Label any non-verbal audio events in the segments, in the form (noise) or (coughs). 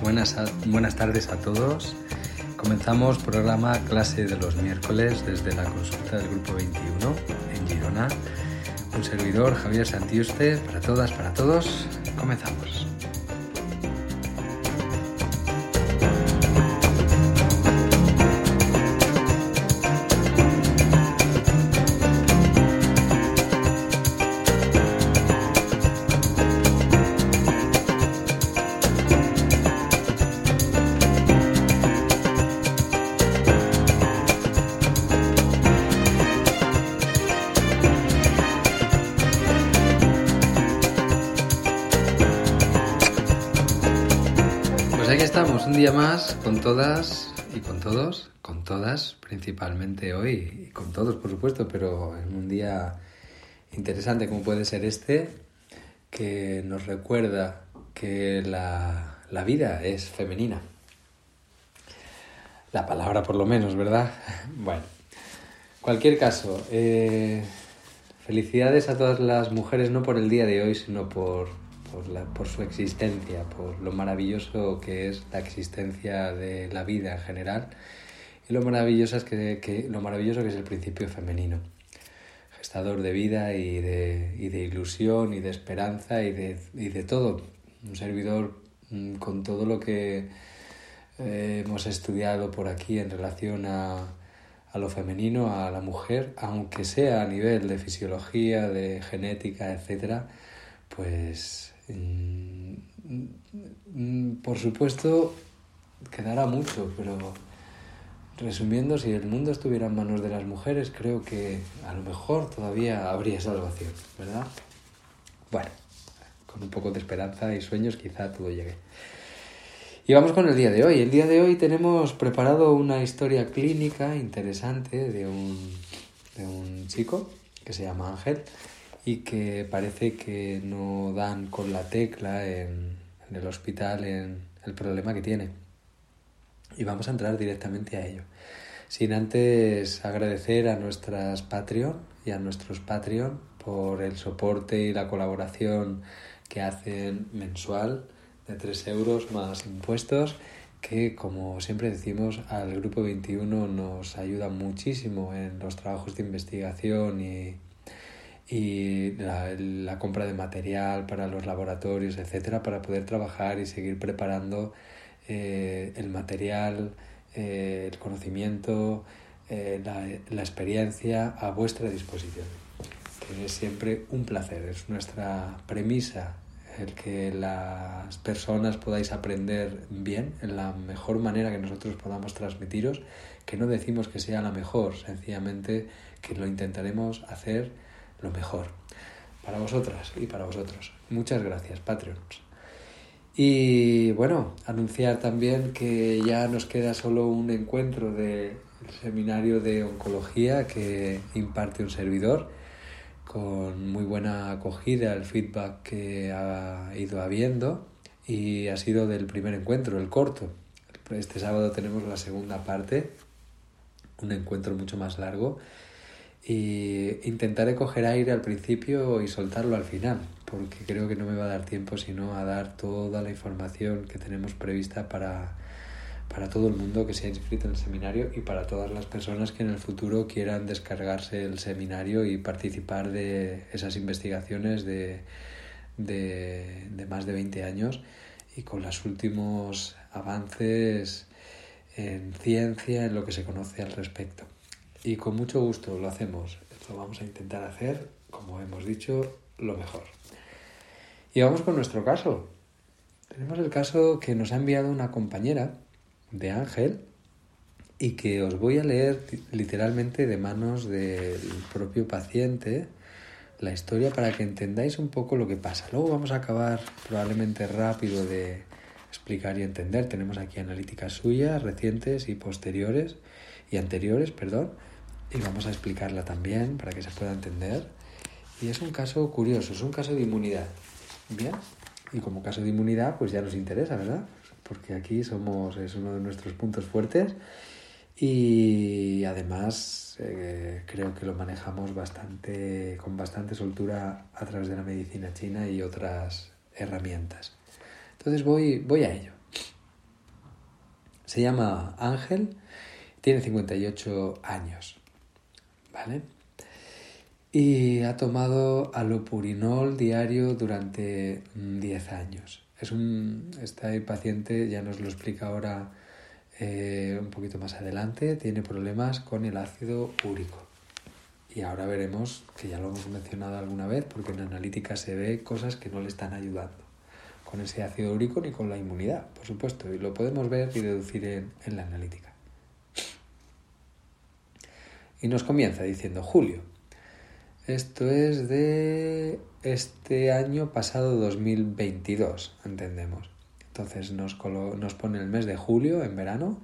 Buenas, buenas tardes a todos. Comenzamos programa clase de los miércoles desde la consulta del grupo 21 en Girona. Un servidor, Javier Santiuste, para todas, para todos. Y con todos, con todas principalmente hoy y con todos por supuesto, pero en un día interesante como puede ser este, que nos recuerda que la, la vida es femenina. La palabra por lo menos, ¿verdad? (laughs) Bueno, cualquier caso, eh, felicidades a todas las mujeres, no por el día de hoy, sino por, por, la- por su existencia, por lo maravilloso que es la existencia de la vida en general y lo maravilloso, es que, que- lo maravilloso que es el principio femenino, gestador de vida y de, y de ilusión y de esperanza y de, y de todo. Un servidor mm, con todo lo que eh, hemos estudiado por aquí en relación a, a lo femenino, a la mujer, aunque sea a nivel de fisiología, de genética, etcétera, pues por supuesto quedará mucho, pero resumiendo, si el mundo estuviera en manos de las mujeres, creo que a lo mejor todavía habría salvación, ¿verdad? Bueno, con un poco de esperanza y sueños quizá todo llegue. Y vamos con el día de hoy. El día de hoy tenemos preparado una historia clínica interesante de un, de un chico que se llama Ángel y que parece que no dan con la tecla en, el hospital en el problema que tiene. Y vamos a entrar directamente a ello. Sin antes agradecer a nuestras Patreon y a nuestros Patreon por el soporte y la colaboración que hacen mensual de 3 euros más impuestos que como siempre decimos al grupo 21 nos ayuda muchísimo en los trabajos de investigación y, y la, la compra de material para los laboratorios, etcétera, para poder trabajar y seguir preparando eh, el material, eh, el conocimiento, eh, la, la experiencia a vuestra disposición, que es siempre un placer, es nuestra premisa el que las personas podáis aprender bien, en la mejor manera que nosotros podamos transmitiros, que no decimos que sea la mejor, sencillamente que lo intentaremos hacer lo mejor para vosotras y para vosotros. Muchas gracias, Patreons. Y bueno, anunciar también que ya nos queda solo un encuentro del seminario de oncología que imparte un servidor con muy buena acogida el feedback que ha ido habiendo y ha sido del primer encuentro, el corto. Este sábado tenemos la segunda parte, un encuentro mucho más largo y intentaré coger aire al principio y soltarlo al final, porque creo que no me va a dar tiempo sino a dar toda la información que tenemos prevista para, para todo el mundo que se ha inscrito en el seminario y para todas las personas que en el futuro quieran descargarse el seminario y participar de esas investigaciones de, de, de más de 20 años y con los últimos avances en ciencia, en lo que se conoce al respecto. Y con mucho gusto lo hacemos. Lo vamos a intentar hacer, como hemos dicho, lo mejor. Y vamos con nuestro caso. Tenemos el caso que nos ha enviado una compañera de Ángel y que os voy a leer literalmente de manos del propio paciente la historia para que entendáis un poco lo que pasa. Luego vamos a acabar probablemente rápido de explicar y entender. Tenemos aquí analíticas suyas, recientes y posteriores y anteriores, perdón, y vamos a explicarla también para que se pueda entender. Y es un caso curioso, es un caso de inmunidad. Bien, y como caso de inmunidad, pues ya nos interesa, ¿verdad? Porque aquí somos, es uno de nuestros puntos fuertes y además eh, creo que lo manejamos bastante con bastante soltura a través de la medicina china y otras herramientas. Entonces voy, voy a ello. Se llama Ángel, tiene 58 años, ¿vale? Y ha tomado alopurinol diario durante 10 años. Es un, este paciente, ya nos lo explica ahora eh, un poquito más adelante, tiene problemas con el ácido úrico. Y ahora veremos, que ya lo hemos mencionado alguna vez, porque en analítica se ve cosas que no le están ayudando con ese ácido úrico ni con la inmunidad, por supuesto, y lo podemos ver y deducir en la analítica. Y nos comienza diciendo Julio. Esto es de este año pasado 2022, entendemos. Entonces nos, nos pone el mes de julio, en verano.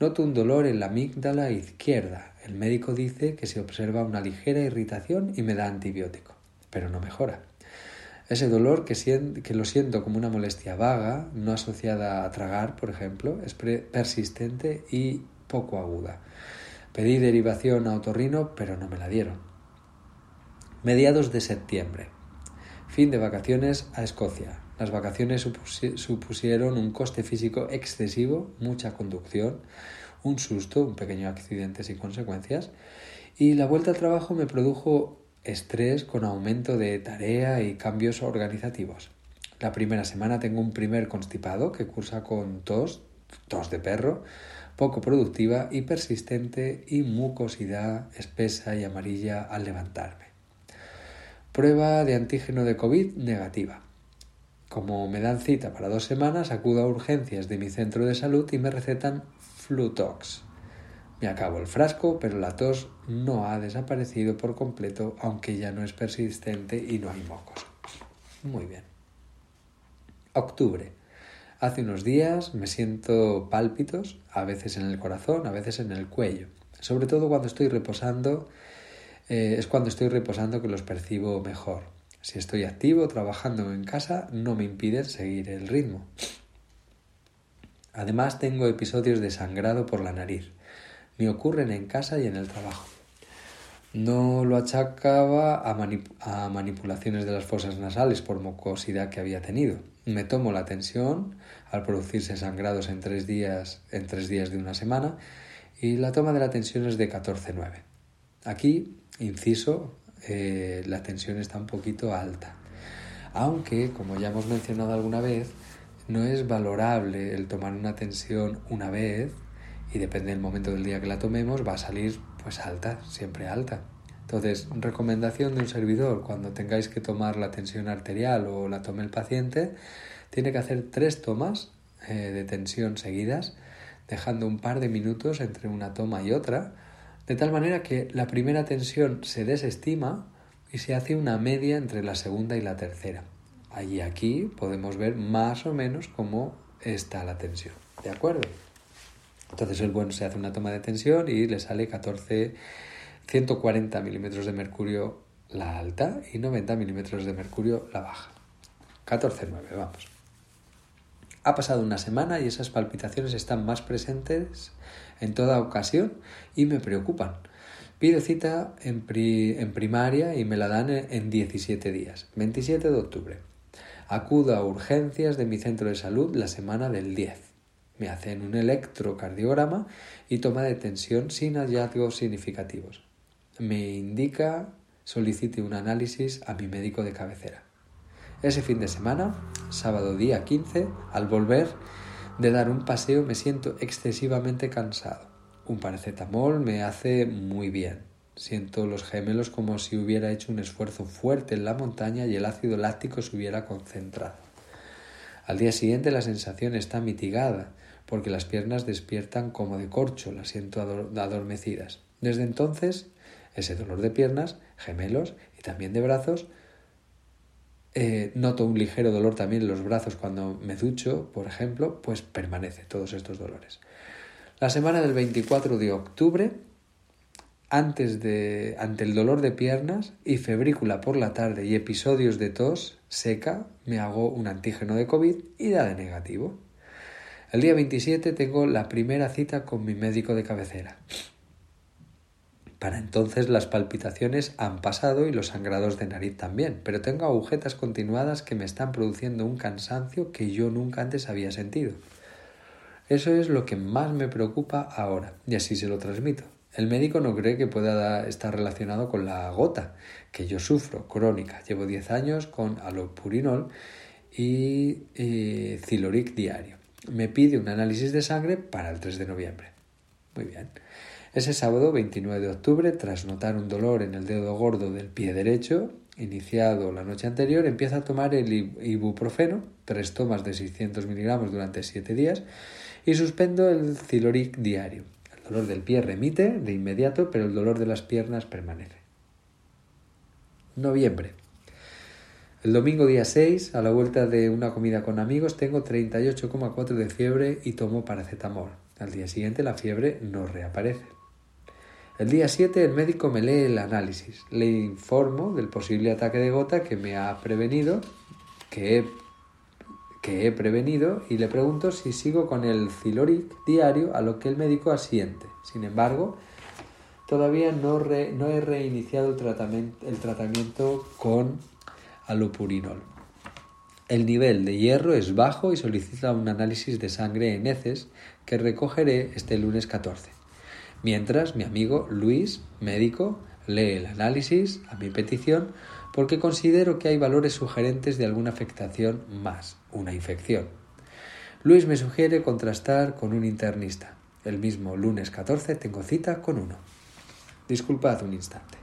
Noto un dolor en la amígdala izquierda. El médico dice que se observa una ligera irritación y me da antibiótico, pero no mejora. Ese dolor que, que lo siento como una molestia vaga, no asociada a tragar, por ejemplo, es persistente y poco aguda. Pedí derivación a otorrino, pero no me la dieron. Mediados de septiembre. Fin de vacaciones a Escocia. Las vacaciones supusieron un coste físico excesivo, mucha conducción, un susto, un pequeño accidente sin consecuencias, y la vuelta al trabajo me produjo estrés con aumento de tarea y cambios organizativos. La primera semana tengo un primer constipado que cursa con tos, tos de perro, poco productiva y persistente y mucosidad espesa y amarilla al levantarme. Prueba de antígeno de COVID negativa. Como me dan cita para dos semanas, acudo a urgencias de mi centro de salud y me recetan Flutox. Me acabo el frasco, pero la tos no ha desaparecido por completo, aunque ya no es persistente y no hay mocos. Muy bien. Octubre. Hace unos días me siento pálpitos, a veces en el corazón, a veces en el cuello. Sobre todo cuando estoy reposando, eh, es cuando estoy reposando que los percibo mejor. Si estoy activo trabajando en casa, no me impide seguir el ritmo. Además, tengo episodios de sangrado por la nariz. Me ocurren en casa y en el trabajo. No lo achacaba a, manipulaciones de las fosas nasales por mucosidad que había tenido. Me tomo la tensión al producirse sangrados en tres días, en tres días de una semana y la toma de la tensión es de 14,9. Aquí, inciso, eh, la tensión está un poquito alta. Aunque, como ya hemos mencionado alguna vez, no es valorable el tomar una tensión una vez y depende del momento del día que la tomemos, va a salir pues alta, siempre alta. Entonces, recomendación de un servidor, cuando tengáis que tomar la tensión arterial o la tome el paciente, tiene que hacer tres tomas eh, de tensión seguidas, dejando un par de minutos entre una toma y otra, de tal manera que la primera tensión se desestima y se hace una media entre la segunda y la tercera. Allí aquí podemos ver más o menos cómo está la tensión. ¿De acuerdo? Entonces el bueno se hace una toma de tensión y le sale 14, 140 milímetros de mercurio la alta, y 90 milímetros de mercurio, la baja. 14,9, vamos. Ha pasado una semana y esas palpitaciones están más presentes en toda ocasión y me preocupan. Pido cita en, en primaria y me la dan en 17 días, 27 de octubre. Acudo a urgencias de mi centro de salud la semana del 10. Me hacen un electrocardiograma y toma de tensión sin hallazgos significativos. Me indica solicite un análisis a mi médico de cabecera. Ese fin de semana, sábado día 15, al volver de dar un paseo me siento excesivamente cansado. Un paracetamol me hace muy bien. Siento los gemelos como si hubiera hecho un esfuerzo fuerte en la montaña y el ácido láctico se hubiera concentrado. Al día siguiente la sensación está mitigada, porque las piernas despiertan como de corcho, las siento adormecidas. Desde entonces, ese dolor de piernas, gemelos y también de brazos eh, noto un ligero dolor también en los brazos cuando me ducho, por ejemplo, pues permanece todos estos dolores. La semana del 24 de octubre, antes de, ante el dolor de piernas y febrícula por la tarde y episodios de tos seca, me hago un antígeno de COVID y da de negativo. El día 27 tengo la primera cita con mi médico de cabecera. Para entonces las palpitaciones han pasado y los sangrados de nariz también, pero tengo agujetas continuadas que me están produciendo un cansancio que yo nunca antes había sentido. Eso es lo que más me preocupa ahora, y así se lo transmito. El médico no cree que pueda estar relacionado con la gota, que yo sufro, crónica. Llevo 10 años con alopurinol y, Ciloric diario. Me pide un análisis de sangre para el 3 de noviembre. Muy bien. Ese sábado 29 de octubre, tras notar un dolor en el dedo gordo del pie derecho, iniciado la noche anterior, empieza a tomar el ibuprofeno, tres tomas de 600 miligramos durante siete días, y suspendo el Ciloric diario. El dolor del pie remite de inmediato, pero el dolor de las piernas permanece. Noviembre. El domingo día 6, a la vuelta de una comida con amigos, tengo 38,4 de fiebre y tomo paracetamol. Al día siguiente la fiebre no reaparece. El día 7 el médico me lee el análisis. Le informo del posible ataque de gota que me ha prevenido, que he, que he prevenido, y le pregunto si sigo con el Ciloric diario, a lo que el médico asiente. Sin embargo, todavía no, no he reiniciado el tratamiento, el tratamiento con alopurinol. El nivel de hierro es bajo y solicita un análisis de sangre en heces que recogeré este lunes 14 mientras mi amigo Luis, médico, lee el análisis a mi petición porque considero que hay valores sugerentes de alguna afectación más, una infección. Luis me sugiere contrastar con un internista. El mismo lunes 14 tengo cita con uno. Disculpad un instante.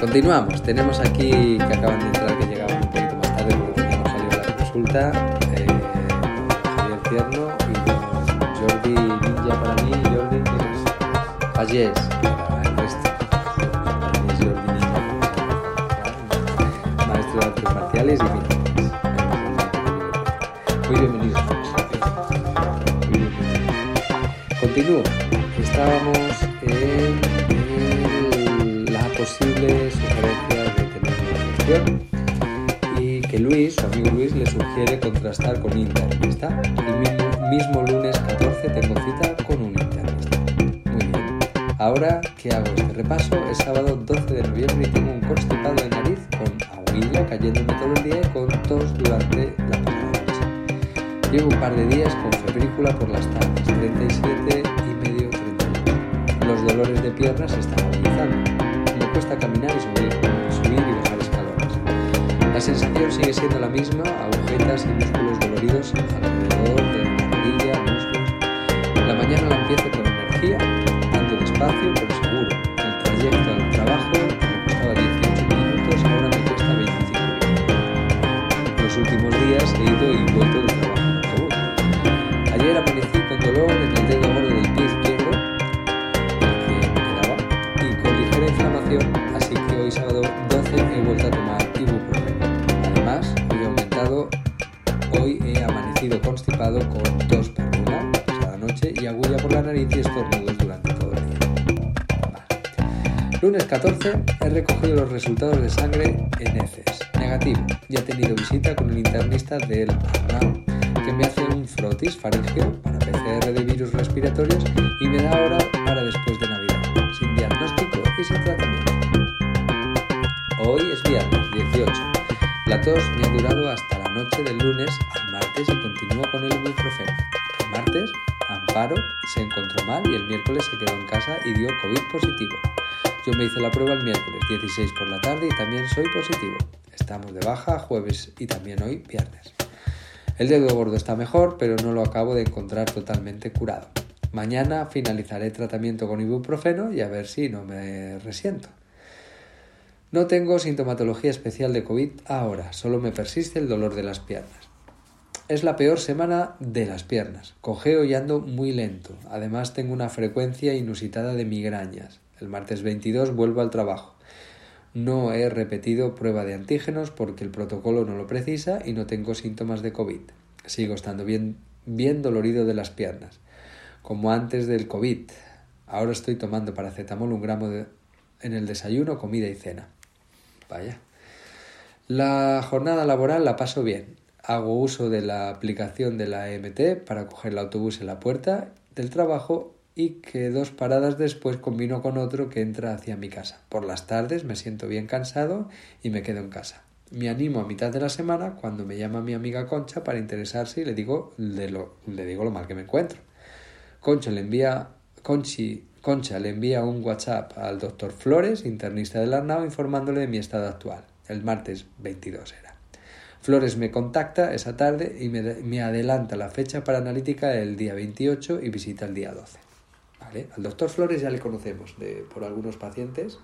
Continuamos. Tenemos aquí que acaban de entrar, que llegaban un poquito más tarde porque teníamos salido la consulta. Eh, Javier Tierno y Jordi Ninja para mí Jordi es Falles para el resto. Jordi Ninja, maestro de artes marciales y militares. Muy bienvenidos. Continúo. Estábamos posible sugerencias de tener una infección y que Luis, su amigo Luis, le sugiere contrastar con internista. El mismo, mismo lunes 14 tengo cita con un internista. Muy bien. Ahora que hago este repaso, es sábado 12 de noviembre y tengo un constipado de nariz con aguilla cayéndome todo el día y con tos durante la noche. Llevo un par de días con febrícula por las tardes, 37 y medio, 38. Los dolores de piernas están agudizando. Cuesta caminar y subir, subir y bajar escalones. La sensación sigue siendo la misma, agujetas y músculos doloridos alrededor de la rodilla, muslos. La mañana la empiezo con energía, ando despacio pero seguro. El trayecto al trabajo me costaba 18 minutos, ahora me cuesta 25 minutos. Los últimos días he ido y vuelto de Lunes 14 he recogido los resultados de sangre en heces. Negativo. Ya he tenido visita con el internista del ANAU, que me hace un frotis faringeo para PCR de virus respiratorios y me da hora para después de Navidad, sin diagnóstico y sin tratamiento. Hoy es viernes 18. La tos me ha durado hasta la noche del lunes al martes y continúo con el ibuprofeno. El martes, Amparo se encontró mal y el miércoles se quedó en casa y dio COVID positivo. Yo me hice la prueba el miércoles 16 por la tarde y también soy positivo. Estamos de baja jueves y también hoy viernes. El dedo gordo está mejor, pero no lo acabo de encontrar totalmente curado. Mañana finalizaré tratamiento con ibuprofeno y a ver si no me resiento. No tengo sintomatología especial de COVID ahora, solo me persiste el dolor de las piernas. Es la peor semana de las piernas. Cojeo y ando muy lento. Además tengo una frecuencia inusitada de migrañas. El martes 22 vuelvo al trabajo. No he repetido prueba de antígenos porque el protocolo no lo precisa y no tengo síntomas de COVID. Sigo estando bien, bien dolorido de las piernas, como antes del COVID. Ahora estoy tomando paracetamol un gramo en el desayuno, comida y cena. Vaya. La jornada laboral la paso bien. Hago uso de la aplicación de la EMT para coger el autobús en la puerta del trabajo y que dos paradas después combino con otro que entra hacia mi casa. Por las tardes me siento bien cansado y me quedo en casa. Me animo a mitad de la semana cuando me llama mi amiga Concha para interesarse y le digo, de lo, le digo lo mal que me encuentro. Concha le envía, Conchi, Concha le envía un WhatsApp al doctor Flores, internista del Arnao, informándole de mi estado actual. El martes 22 era. Flores me contacta esa tarde y me, me adelanta la fecha para analítica el día 28 y visita el día 12. Al doctor Flores ya le conocemos por algunos pacientes.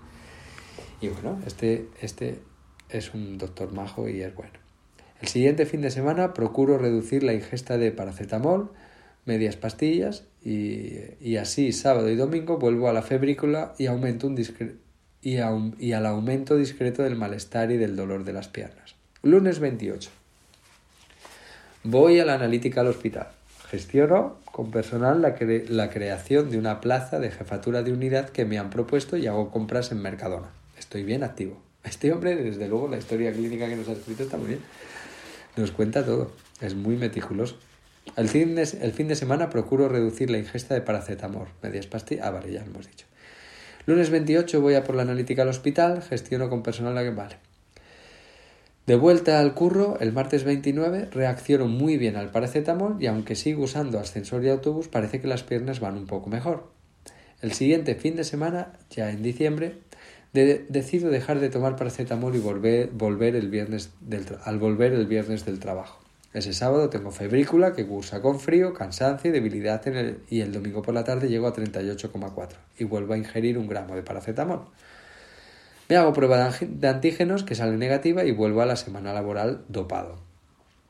Y bueno, este, este es un doctor majo y es bueno. El siguiente fin de semana procuro reducir la ingesta de paracetamol, medias pastillas y, y así sábado y domingo vuelvo a la febrícula y, aumento un y, a un, y al aumento discreto del malestar y del dolor de las piernas. Lunes 28. Voy a la analítica al hospital. Gestiono con personal la, cre la, creación de una plaza de jefatura de unidad que me han propuesto y hago compras en Mercadona. Estoy bien activo. Este hombre, desde luego, la historia clínica que nos ha escrito está muy bien. Nos cuenta todo. Es muy meticuloso. El fin, de, el fin de semana procuro reducir la ingesta de paracetamol, medias pastillas. Ah, vale, ya lo hemos dicho. Lunes 28 voy a por la analítica al hospital, gestiono con personal la que vale. De vuelta al curro, el martes 29 reacciono muy bien al paracetamol y aunque sigo usando ascensor y autobús, parece que las piernas van un poco mejor. El siguiente fin de semana, ya en diciembre, de, decido dejar de tomar paracetamol y volver, el viernes del, al volver el viernes del trabajo. Ese sábado tengo febrícula que cursa con frío, cansancio y debilidad y el domingo por la tarde llego a 38,4 y vuelvo a ingerir un gramo de paracetamol. Me hago prueba de antígenos que sale negativa y vuelvo a la semana laboral dopado.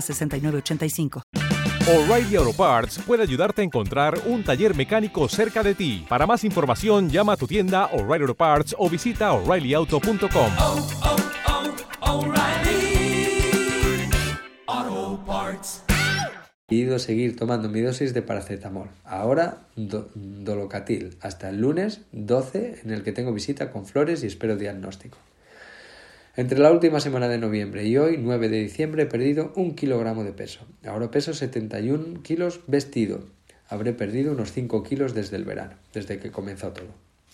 6985. O'Reilly Auto Parts puede ayudarte a encontrar un taller mecánico cerca de ti. Para más información, llama a tu tienda O'Reilly Auto Parts o visita oreillyauto.com. Oh, oh, oh, Auto Parts. decidido seguir tomando mi dosis de paracetamol. Ahora dolocatil. Hasta el lunes 12 en el que tengo visita con flores y espero diagnóstico. Entre la última semana de noviembre y hoy, 9 de diciembre, he perdido un kilogramo de peso. Ahora peso 71 kilos vestido. Habré perdido unos 5 kilos desde el verano, desde que comenzó todo.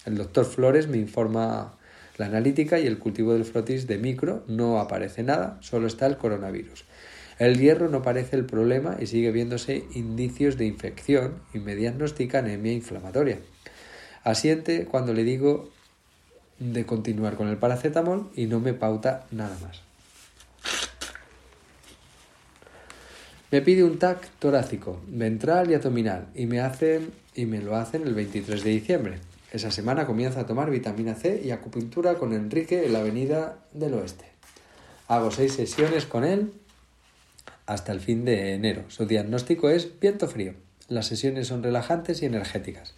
El doctor Flores me informa la analítica y el cultivo del frotis de micro. No aparece nada, solo está el coronavirus. El hierro no parece el problema y sigue viéndose indicios de infección y me diagnostica anemia inflamatoria. Asiente cuando le digo de continuar con el paracetamol y no me pauta nada más. Me pide un TAC torácico, ventral y abdominal y me hacen y me lo hacen el 23 de diciembre. Esa semana comienza a tomar vitamina C y acupuntura con Enrique en la Avenida del Oeste. Hago seis sesiones con él hasta el fin de enero. Su diagnóstico es viento frío. Las sesiones son relajantes y energéticas.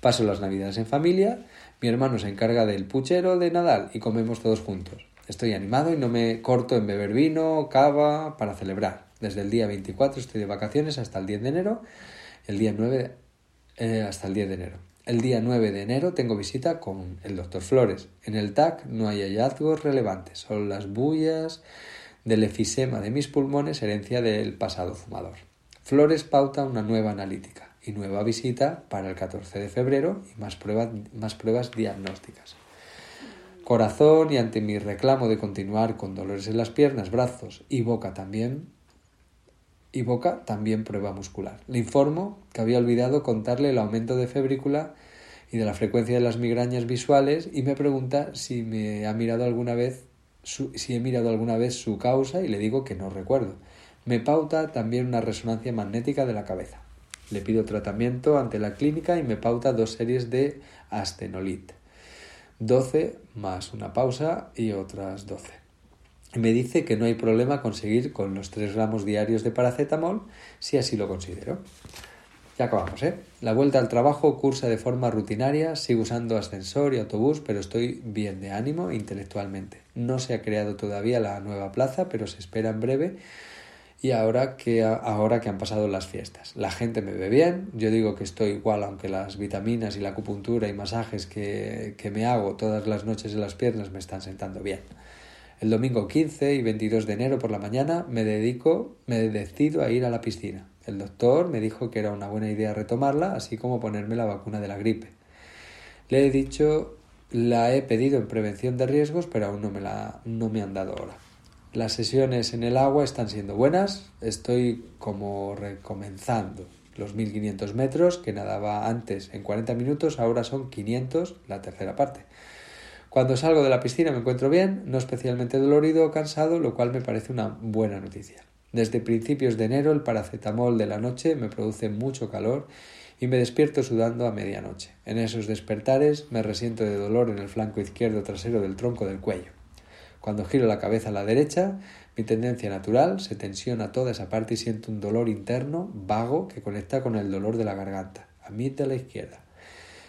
Paso las navidades en familia mi hermano se encarga del puchero de Nadal y comemos todos juntos. Estoy animado y no me corto en beber vino, cava, para celebrar. Desde el día 24 estoy de vacaciones hasta el 10 de enero. El día 9 eh, hasta el 10 de enero. El día 9 de enero tengo visita con el doctor Flores. En el TAC no hay hallazgos relevantes, son las bullas del efisema de mis pulmones, herencia del pasado fumador. Flores pauta una nueva analítica nueva visita para el 14 de febrero y más pruebas, más pruebas diagnósticas. Corazón y ante mi reclamo de continuar con dolores en las piernas, brazos y boca también, y boca también prueba muscular. Le informo que había olvidado contarle el aumento de febrícula y de la frecuencia de las migrañas visuales y me pregunta si me ha mirado alguna vez si he mirado alguna vez su causa y le digo que no recuerdo. Me pauta también una resonancia magnética de la cabeza. Le pido tratamiento ante la clínica y me pauta dos series de astenolit. 12 más una pausa y otras 12. Me dice que no hay problema conseguir con los 3 gramos diarios de paracetamol si así lo considero. Ya acabamos, ¿eh? La vuelta al trabajo cursa de forma rutinaria, sigo usando ascensor y autobús, pero estoy bien de ánimo intelectualmente. No se ha creado todavía la nueva plaza, pero se espera en breve y ahora que, ahora que han pasado las fiestas. La gente me ve bien, yo digo que estoy igual, aunque las vitaminas y la acupuntura y masajes que, que me hago todas las noches en las piernas me están sentando bien. El domingo 15 y 22 de enero por la mañana me dedico, me decido a ir a la piscina. El doctor me dijo que era una buena idea retomarla, así como ponerme la vacuna de la gripe. Le he dicho, la he pedido en prevención de riesgos, pero aún no me, la, no me han dado hora. Las sesiones en el agua están siendo buenas. Estoy como recomenzando los 1500 metros que nadaba antes en 40 minutos, ahora son 500, la tercera parte. Cuando salgo de la piscina me encuentro bien, no especialmente dolorido o cansado, lo cual me parece una buena noticia. Desde principios de enero el paracetamol de la noche me produce mucho calor y me despierto sudando a medianoche. En esos despertares me resiento de dolor en el flanco izquierdo trasero del tronco del cuello. Cuando giro la cabeza a la derecha, mi tendencia natural se tensiona toda esa parte y siento un dolor interno vago que conecta con el dolor de la garganta, a mí de la izquierda,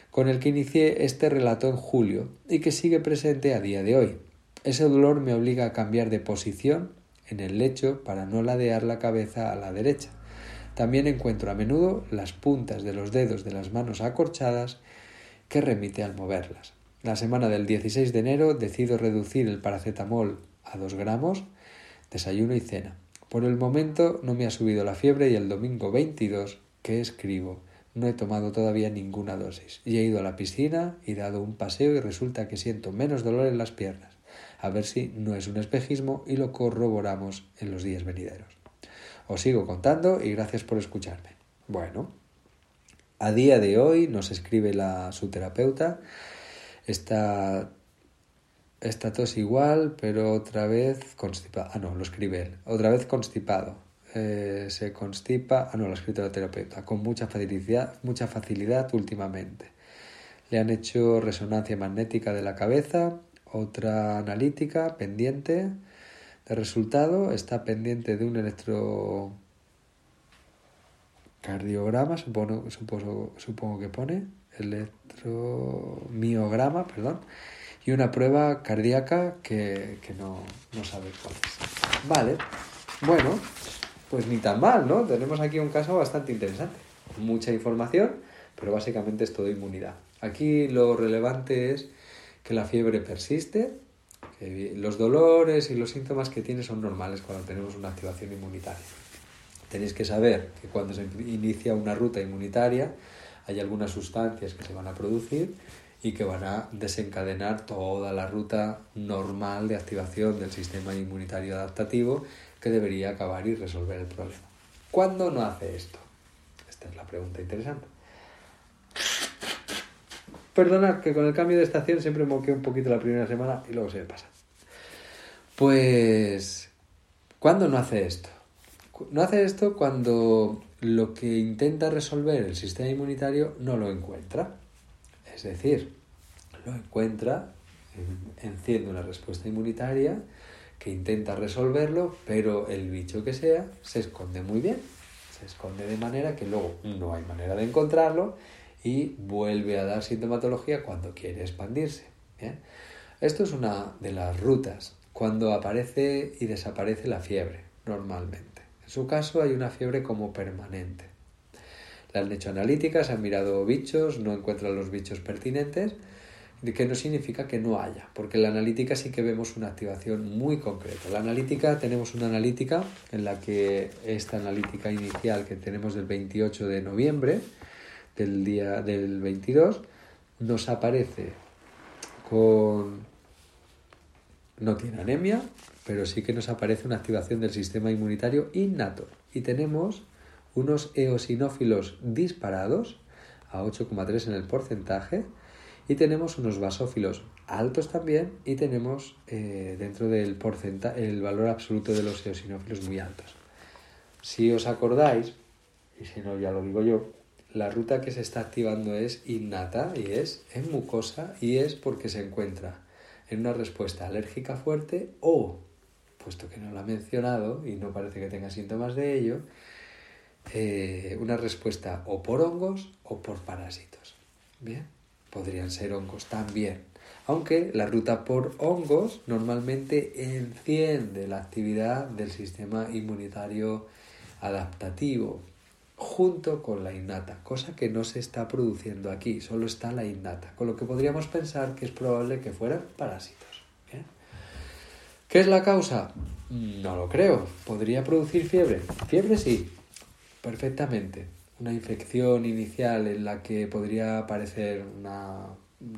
con el que inicié este relato en julio y que sigue presente a día de hoy. Ese dolor me obliga a cambiar de posición en el lecho para no ladear la cabeza a la derecha. También encuentro a menudo las puntas de los dedos de las manos acorchadas que remite al moverlas. La semana del 16 de enero decido reducir el paracetamol a 2 gramos, desayuno y cena. Por el momento no me ha subido la fiebre y el domingo 22 que escribo no he tomado todavía ninguna dosis y he ido a la piscina y dado un paseo y resulta que siento menos dolor en las piernas. A ver si no es un espejismo y lo corroboramos en los días venideros. Os sigo contando y gracias por escucharme. Bueno, a día de hoy nos escribe la su terapeuta esta, esta tos igual, pero otra vez constipado. Ah, no, lo escribe él. Otra vez constipado. Eh, se constipa. Ah, no, lo ha escrito la terapeuta. Con mucha facilidad, mucha facilidad últimamente. Le han hecho resonancia magnética de la cabeza, otra analítica pendiente. De resultado, está pendiente de un electrocardiograma, supongo, supongo, supongo que pone electromiograma, perdón, y una prueba cardíaca que, no, no sabe cuál es. Vale, bueno, pues ni tan mal, ¿no? Tenemos aquí un caso bastante interesante. Mucha información, pero básicamente es todo inmunidad. Aquí lo relevante es que la fiebre persiste, que los dolores y los síntomas que tiene son normales cuando tenemos una activación inmunitaria. Tenéis que saber que cuando se inicia una ruta inmunitaria hay algunas sustancias que se van a producir y que van a desencadenar toda la ruta normal de activación del sistema inmunitario adaptativo que debería acabar y resolver el problema. ¿Cuándo no hace esto? Esta es la pregunta interesante. Perdonad que con el cambio de estación siempre moqueo un poquito la primera semana y luego se me pasa. Pues, ¿cuándo no hace esto? No hace esto cuando lo que intenta resolver el sistema inmunitario no lo encuentra. Es decir, lo encuentra, enciende una respuesta inmunitaria que intenta resolverlo, pero el bicho que sea se esconde muy bien. Se esconde de manera que luego no hay manera de encontrarlo y vuelve a dar sintomatología cuando quiere expandirse. Esto es una de las rutas cuando aparece y desaparece la fiebre, normalmente. En su caso hay una fiebre como permanente. Le han hecho analíticas, han mirado bichos, no encuentran los bichos pertinentes que no significa que no haya, porque en la analítica sí que vemos una activación muy concreta. La analítica, tenemos una analítica en la que esta analítica inicial que tenemos del 28 de noviembre, del día del 22, nos aparece con... no tiene anemia, pero sí que nos aparece una activación del sistema inmunitario innato. Y tenemos unos eosinófilos disparados a 8,3 en el porcentaje, y tenemos unos basófilos altos también y tenemos eh, dentro del porcentaje el valor absoluto de los eosinófilos muy altos. Si os acordáis, y si no ya lo digo yo, la ruta que se está activando es innata y es en mucosa y es porque se encuentra en una respuesta alérgica fuerte o, puesto que no lo ha mencionado y no parece que tenga síntomas de ello, eh, una respuesta o por hongos o por parásitos. Bien podrían ser hongos también. Aunque la ruta por hongos normalmente enciende la actividad del sistema inmunitario adaptativo junto con la innata, cosa que no se está produciendo aquí, solo está la innata, con lo que podríamos pensar que es probable que fueran parásitos. ¿Qué es la causa? No lo creo. ¿Podría producir fiebre? Fiebre sí, perfectamente una infección inicial en la que podría aparecer una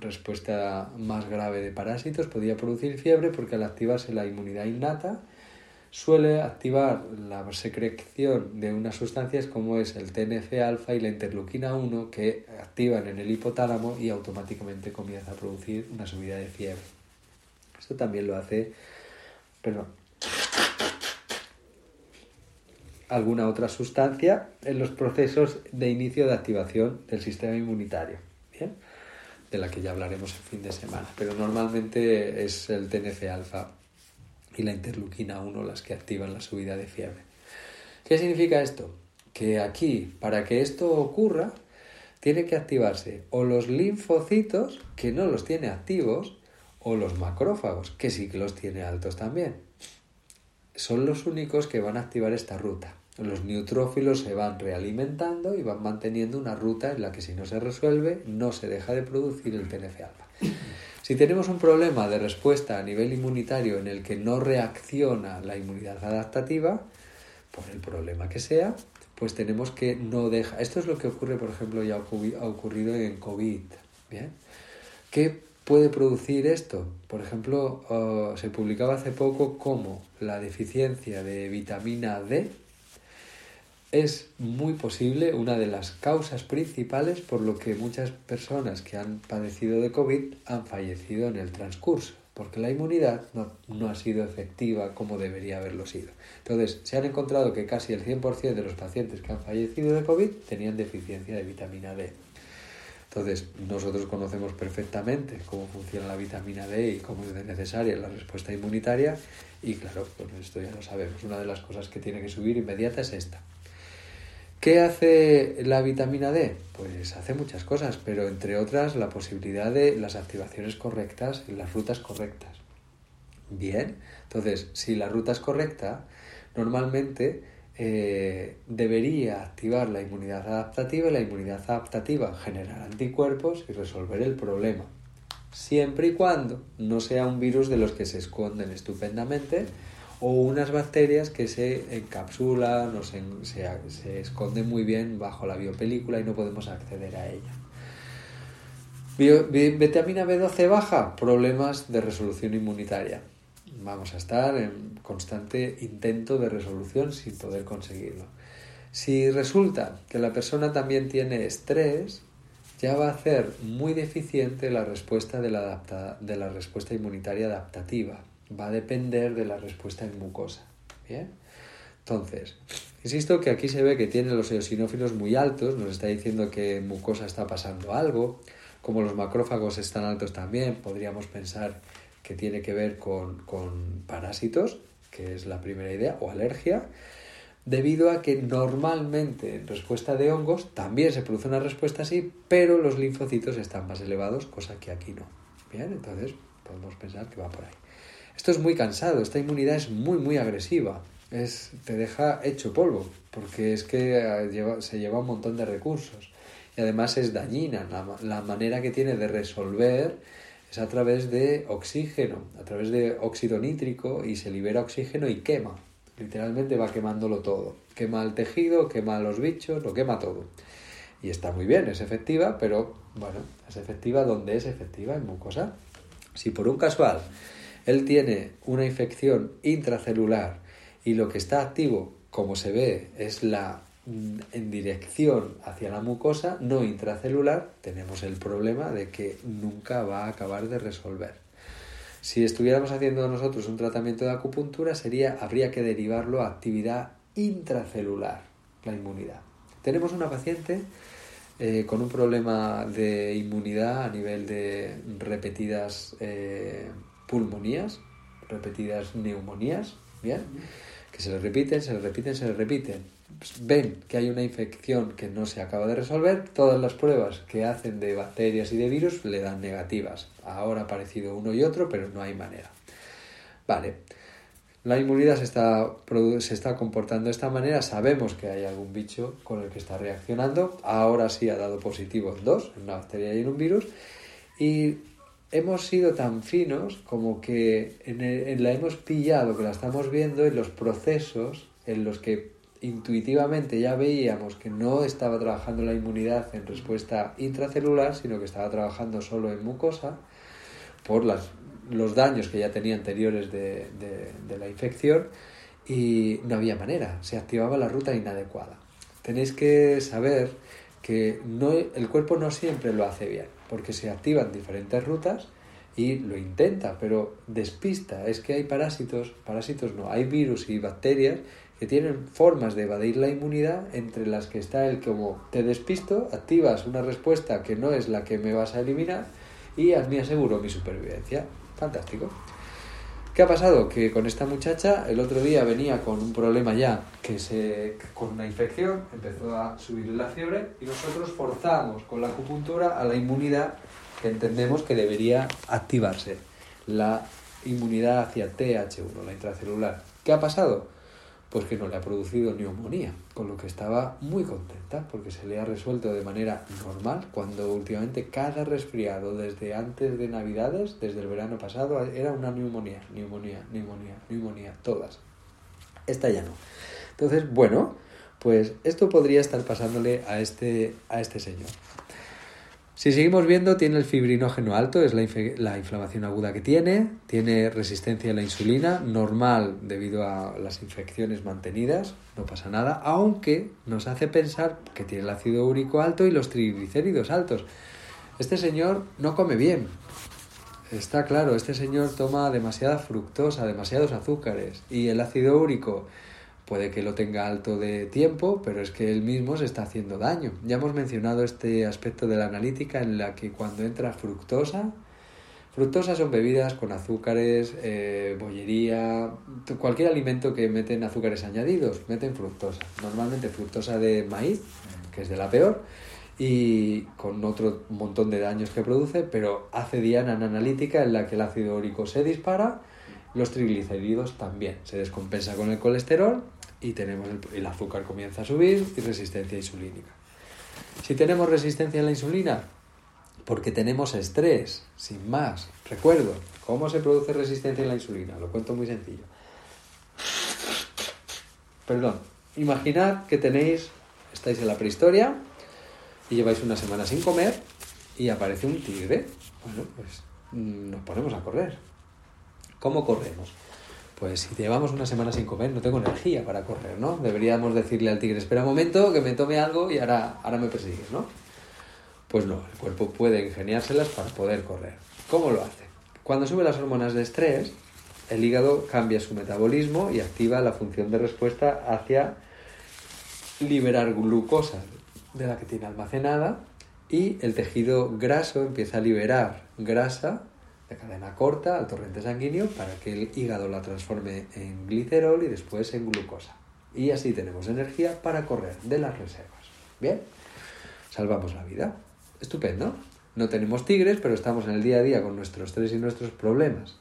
respuesta más grave de parásitos, podría producir fiebre porque al activarse la inmunidad innata suele activar la secreción de unas sustancias como es el TNF-alfa y la interleuquina 1 que activan en el hipotálamo y automáticamente comienza a producir una subida de fiebre. Esto también lo hace, perdón, alguna otra sustancia en los procesos de inicio de activación del sistema inmunitario, ¿bien? de la que ya hablaremos el fin de semana, pero normalmente es el TNF-alfa y la interleuquina 1 las que activan la subida de fiebre. ¿Qué significa esto? Que aquí, para que esto ocurra, tiene que activarse o los linfocitos, que no los tiene activos, o los macrófagos, que sí que los tiene altos también son los únicos que van a activar esta ruta. Los neutrófilos se van realimentando y van manteniendo una ruta en la que si no se resuelve no se deja de producir el TNF-alfa. Si tenemos un problema de respuesta a nivel inmunitario en el que no reacciona la inmunidad adaptativa, por el problema que sea, pues tenemos que no deja. Esto es lo que ocurre, por ejemplo, ya ha ocurrido en COVID. ¿bien? ¿Qué puede producir esto? Por ejemplo, se publicaba hace poco cómo la deficiencia de vitamina D es muy posible una de las causas principales por lo que muchas personas que han padecido de COVID han fallecido en el transcurso, porque la inmunidad no, no ha sido efectiva como debería haberlo sido. Entonces, se han encontrado que casi el 100% de los pacientes que han fallecido de COVID tenían deficiencia de vitamina D. Entonces, nosotros conocemos perfectamente cómo funciona la vitamina D y cómo es necesaria la respuesta inmunitaria y claro, pues esto ya lo sabemos. Una de las cosas que tiene que subir inmediata es esta. ¿Qué hace la vitamina D? Pues hace muchas cosas, pero entre otras la posibilidad de las activaciones correctas en las rutas correctas. Bien, entonces, si la ruta es correcta, normalmente eh, debería activar la inmunidad adaptativa y la inmunidad adaptativa generar anticuerpos y resolver el problema. Siempre y cuando no sea un virus de los que se esconden estupendamente o unas bacterias que se encapsulan o se, se, esconden muy bien bajo la biopelícula y no podemos acceder a ella. vitamina B12 baja, problemas de resolución inmunitaria. Vamos a estar en constante intento de resolución sin poder conseguirlo. Si resulta que la persona también tiene estrés, ya va a hacer muy deficiente la respuesta de la, respuesta inmunitaria adaptativa va a depender de la respuesta en mucosa. ¿Bien? Entonces, insisto que aquí se ve que tiene los eosinófilos muy altos, nos está diciendo que en mucosa está pasando algo, como los macrófagos están altos también, podríamos pensar que tiene que ver con, con parásitos, que es la primera idea, o alergia, debido a que normalmente en respuesta de hongos también se produce una respuesta así, pero los linfocitos están más elevados, cosa que aquí no. Bien, entonces podemos pensar que va por ahí. Esto es muy cansado, esta inmunidad es muy, muy agresiva. Es, te deja hecho polvo, porque es que eh, se lleva un montón de recursos. Y además es dañina. La, la manera que tiene de resolver es a través de oxígeno, a través de óxido nítrico y se libera oxígeno y quema. Literalmente va quemándolo todo. Quema el tejido, quema los bichos, lo quema todo. Y está muy bien, es efectiva, pero bueno, es efectiva donde es efectiva en mucosa. Si por un casual él tiene una infección intracelular y lo que está activo, como se ve, es la en dirección hacia la mucosa, no intracelular, tenemos el problema de que nunca va a acabar de resolver. Si estuviéramos haciendo nosotros un tratamiento de acupuntura, sería, habría que derivarlo a actividad intracelular, la inmunidad. Tenemos una paciente eh, con un problema de inmunidad a nivel de repetidas eh, pulmonías, repetidas neumonías, ¿bien? Que se les repiten, se les repiten, se les repiten. Ven que hay una infección que no se acaba de resolver, todas las pruebas que hacen de bacterias y de virus le dan negativas. Ahora ha aparecido uno y otro, pero no hay manera. Vale. La inmunidad se está, se está comportando de esta manera, sabemos que hay algún bicho con el que está reaccionando, ahora sí ha dado positivo en dos, en una bacteria y en un virus, y hemos sido tan finos como que en la hemos pillado, que la estamos viendo en los procesos en los que intuitivamente ya veíamos que no estaba trabajando la inmunidad en respuesta intracelular, sino que estaba trabajando solo en mucosa por las, los daños que ya tenía anteriores de, de la infección y no había manera, se activaba la ruta inadecuada. Tenéis que saber que no, el cuerpo no siempre lo hace bien porque se activan diferentes rutas y lo intenta, pero despista. Es que hay parásitos, parásitos no, hay virus y bacterias que tienen formas de evadir la inmunidad entre las que está el como te despisto, activas una respuesta que no es la que me vas a eliminar y a mí aseguro mi supervivencia. Fantástico. ¿Qué ha pasado? Que con esta muchacha el otro día venía con un problema ya, que se, con una infección, empezó a subir la fiebre y nosotros forzamos con la acupuntura a la inmunidad que entendemos que debería activarse, la inmunidad hacia TH1, la intracelular. ¿Qué ha pasado? Pues que no le ha producido neumonía, con lo que estaba muy contenta porque se le ha resuelto de manera normal cuando últimamente cada resfriado desde antes de Navidades, desde el verano pasado, era una neumonía, neumonía, neumonía, neumonía, todas. Esta ya no. Entonces, bueno, pues esto podría estar pasándole a este, a este señor. Si seguimos viendo, tiene el fibrinógeno alto, es la, la, inflamación aguda que tiene, tiene resistencia a la insulina, normal debido a las infecciones mantenidas, no pasa nada, aunque nos hace pensar que tiene el ácido úrico alto y los triglicéridos altos. Este señor no come bien, está claro, este señor toma demasiada fructosa, demasiados azúcares y el ácido úrico Puede que lo tenga alto de tiempo, pero es que él mismo se está haciendo daño. Ya hemos mencionado este aspecto de la analítica en la que cuando entra fructosa, fructosa son bebidas con azúcares, eh, bollería, cualquier alimento que meten azúcares añadidos, meten fructosa. Normalmente fructosa de maíz, que es de la peor, y con otro montón de daños que produce, pero hace diana en analítica en la que el ácido úrico se dispara, los triglicéridos también, se descompensa con el colesterol y tenemos el, el azúcar comienza a subir y resistencia insulínica. Si tenemos resistencia a la insulina, porque tenemos estrés, sin más. Recuerdo, ¿cómo se produce resistencia a la insulina? Lo cuento muy sencillo. Perdón, imaginad que tenéis, estáis en la prehistoria y lleváis una semana sin comer y aparece un tigre. Bueno, pues mm, nos ponemos a correr. ¿Cómo corremos? Pues si llevamos una semana sin comer, no tengo energía para correr, ¿no? Deberíamos decirle al tigre, espera un momento, que me tome algo y ahora, ahora me persigues, ¿no? Pues no, el cuerpo puede ingeniárselas para poder correr. ¿Cómo lo hace? Cuando sube las hormonas de estrés, el hígado cambia su metabolismo y activa la función de respuesta hacia liberar glucosa de la que tiene almacenada y el tejido graso empieza a liberar grasa de cadena corta al torrente sanguíneo para que el hígado la transforme en glicerol y después en glucosa. Y así tenemos energía para correr de las reservas. Bien, salvamos la vida. Estupendo. No tenemos tigres, pero estamos en el día a día con nuestros estrés y nuestros problemas.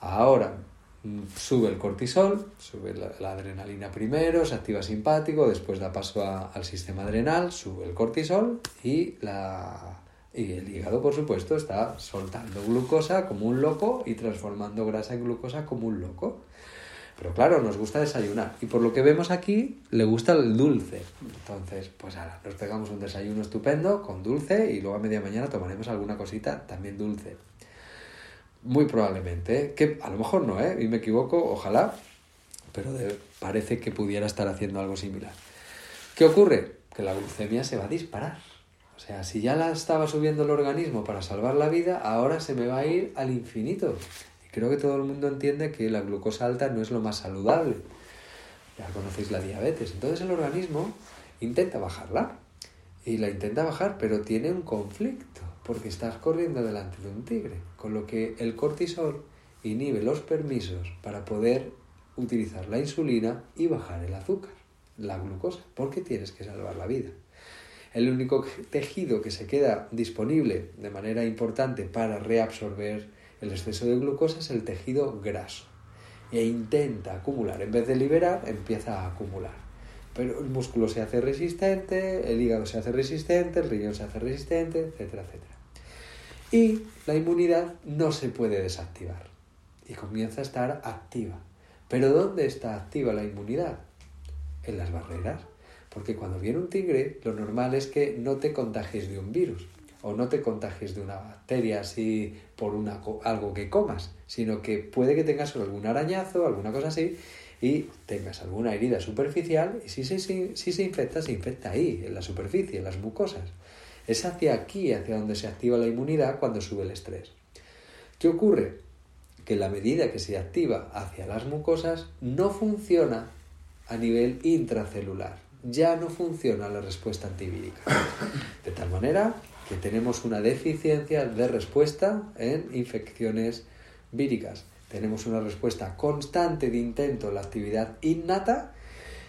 Ahora mm, sube el cortisol, sube la, adrenalina primero, se activa simpático, después da paso al sistema adrenal, sube el cortisol y la, y el hígado, por supuesto, está soltando glucosa como un loco y transformando grasa en glucosa como un loco. Pero claro, nos gusta desayunar. Y por lo que vemos aquí, le gusta el dulce. Entonces, pues ahora, nos pegamos un desayuno estupendo con dulce y luego a media mañana tomaremos alguna cosita también dulce. Muy probablemente, ¿eh? que a lo mejor no, ¿eh? Y me equivoco, ojalá, pero parece que pudiera estar haciendo algo similar. ¿Qué ocurre? Que la glucemia se va a disparar. O sea, si ya la estaba subiendo el organismo para salvar la vida, ahora se me va a ir al infinito. Y creo que todo el mundo entiende que la glucosa alta no es lo más saludable. Ya conocéis la diabetes. Entonces el organismo intenta bajarla. Y la intenta bajar, pero tiene un conflicto, porque estás corriendo delante de un tigre. Con lo que el cortisol inhibe los permisos para poder utilizar la insulina y bajar el azúcar, la glucosa, porque tienes que salvar la vida. El único tejido que se queda disponible de manera importante para reabsorber el exceso de glucosa es el tejido graso. E intenta acumular, en vez de liberar, empieza a acumular. Pero el músculo se hace resistente, el hígado se hace resistente, el riñón se hace resistente, etcétera, etcétera. Y la inmunidad no se puede desactivar y comienza a estar activa. Pero ¿dónde está activa la inmunidad? En las barreras. Porque cuando viene un tigre, lo normal es que no te contagies de un virus o no te contagies de una bacteria así por algo que comas, sino que puede que tengas algún arañazo, alguna cosa así, y tengas alguna herida superficial, y si se infecta, se infecta ahí, en la superficie, en las mucosas. Es hacia aquí, hacia donde se activa la inmunidad cuando sube el estrés. ¿Qué ocurre? Que la medida que se activa hacia las mucosas no funciona a nivel intracelular ya no funciona la respuesta antivírica. De tal manera que tenemos una deficiencia de respuesta en infecciones víricas. Tenemos una respuesta constante de intento en la actividad innata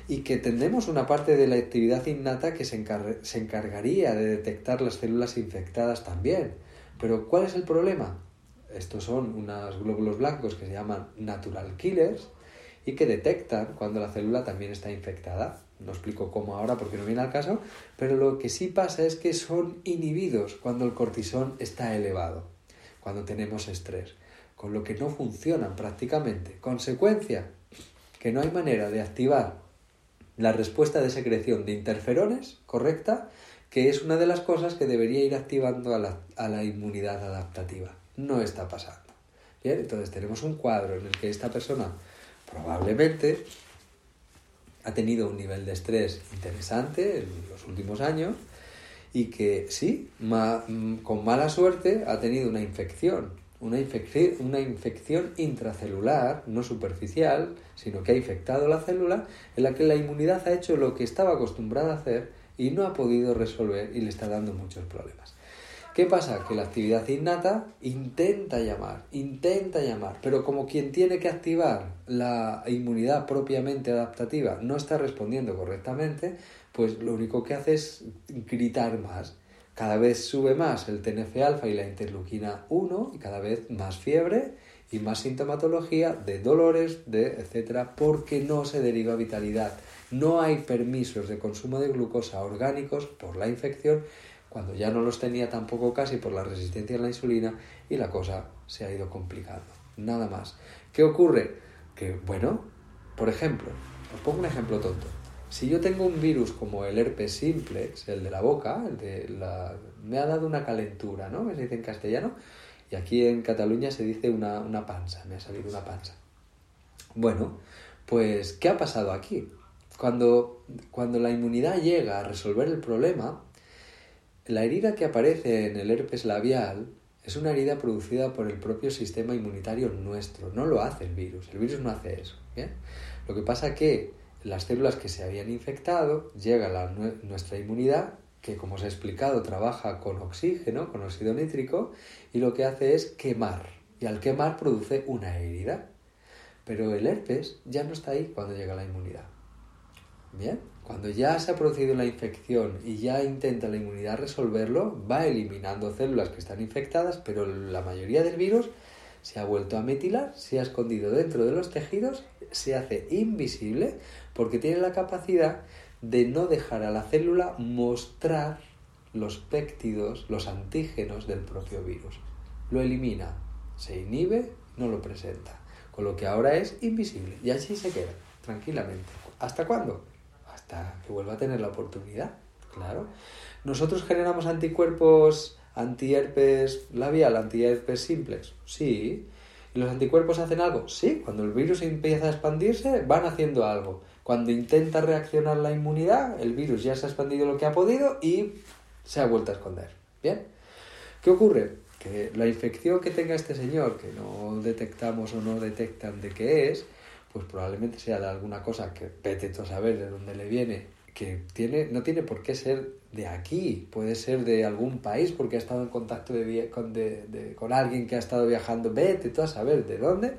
y que tendremos una parte de la actividad innata que se, se encargaría de detectar las células infectadas también. Pero ¿cuál es el problema? Estos son unos glóbulos blancos que se llaman natural killers y que detectan cuando la célula también está infectada. No explico cómo ahora porque no viene al caso, pero lo que sí pasa es que son inhibidos cuando el cortisol está elevado, cuando tenemos estrés, con lo que no funcionan prácticamente. Consecuencia, que no hay manera de activar la respuesta de secreción de interferones correcta, que es una de las cosas que debería ir activando a la, a la inmunidad adaptativa. No está pasando. Bien, entonces tenemos un cuadro en el que esta persona probablemente ha tenido un nivel de estrés interesante en los últimos años y que sí, mm, con mala suerte ha tenido una infección, una, infección, una infección intracelular, no superficial, sino que ha infectado la célula, en la que la inmunidad ha hecho lo que estaba acostumbrada a hacer y no ha podido resolver y le está dando muchos problemas. ¿Qué pasa? Que la actividad innata intenta llamar, intenta llamar, pero como quien tiene que activar la inmunidad propiamente adaptativa no está respondiendo correctamente, pues lo único que hace es gritar más. Cada vez sube más el TNF-alfa y la interleuquina 1 y cada vez más fiebre y más sintomatología de dolores, de etcétera, porque no se deriva vitalidad. No hay permisos de consumo de glucosa orgánicos por la infección, cuando ya no los tenía tampoco casi por la resistencia a la insulina y la cosa se ha ido complicando. Nada más. ¿Qué ocurre? Que, bueno, por ejemplo, os pongo un ejemplo tonto. Si yo tengo un virus como el herpes simplex, el de la boca, el de la... me ha dado una calentura, ¿no? Me se dice en castellano, y aquí en Cataluña se dice una, una panza, me ha salido una panza. Bueno, pues, ¿qué ha pasado aquí? Cuando, cuando la inmunidad llega a resolver el problema, la herida que aparece en el herpes labial es una herida producida por el propio sistema inmunitario nuestro, no lo hace el virus, el virus no hace eso. ¿bien? Lo que pasa que las células que se habían infectado, llega nuestra inmunidad, que como os he explicado trabaja con oxígeno, con óxido nítrico, y lo que hace es quemar, y al quemar produce una herida. Pero el herpes ya no está ahí cuando llega la inmunidad. Bien, cuando ya se ha producido la infección y ya intenta la inmunidad resolverlo, va eliminando células que están infectadas, pero la mayoría del virus se ha vuelto a metilar, se ha escondido dentro de los tejidos, se hace invisible porque tiene la capacidad de no dejar a la célula mostrar los péptidos, los antígenos del propio virus. Lo elimina, se inhibe, no lo presenta, con lo que ahora es invisible y así se queda, tranquilamente. ¿Hasta cuándo? Que vuelva a tener la oportunidad, claro. Nosotros generamos anticuerpos antiherpes labial, antiherpes simples, sí. ¿Y los anticuerpos hacen algo? Sí, cuando el virus empieza a expandirse, van haciendo algo. Cuando intenta reaccionar la inmunidad, el virus ya se ha expandido lo que ha podido y se ha vuelto a esconder. ¿Bien? ¿Qué ocurre? Que la infección que tenga este señor, que no detectamos o no detectan de qué es, pues probablemente sea de alguna cosa que vete todo saber de dónde le viene que tiene, no tiene por qué ser de aquí, puede ser de algún país porque ha estado en contacto con, con alguien que ha estado viajando, vete tú a saber de dónde.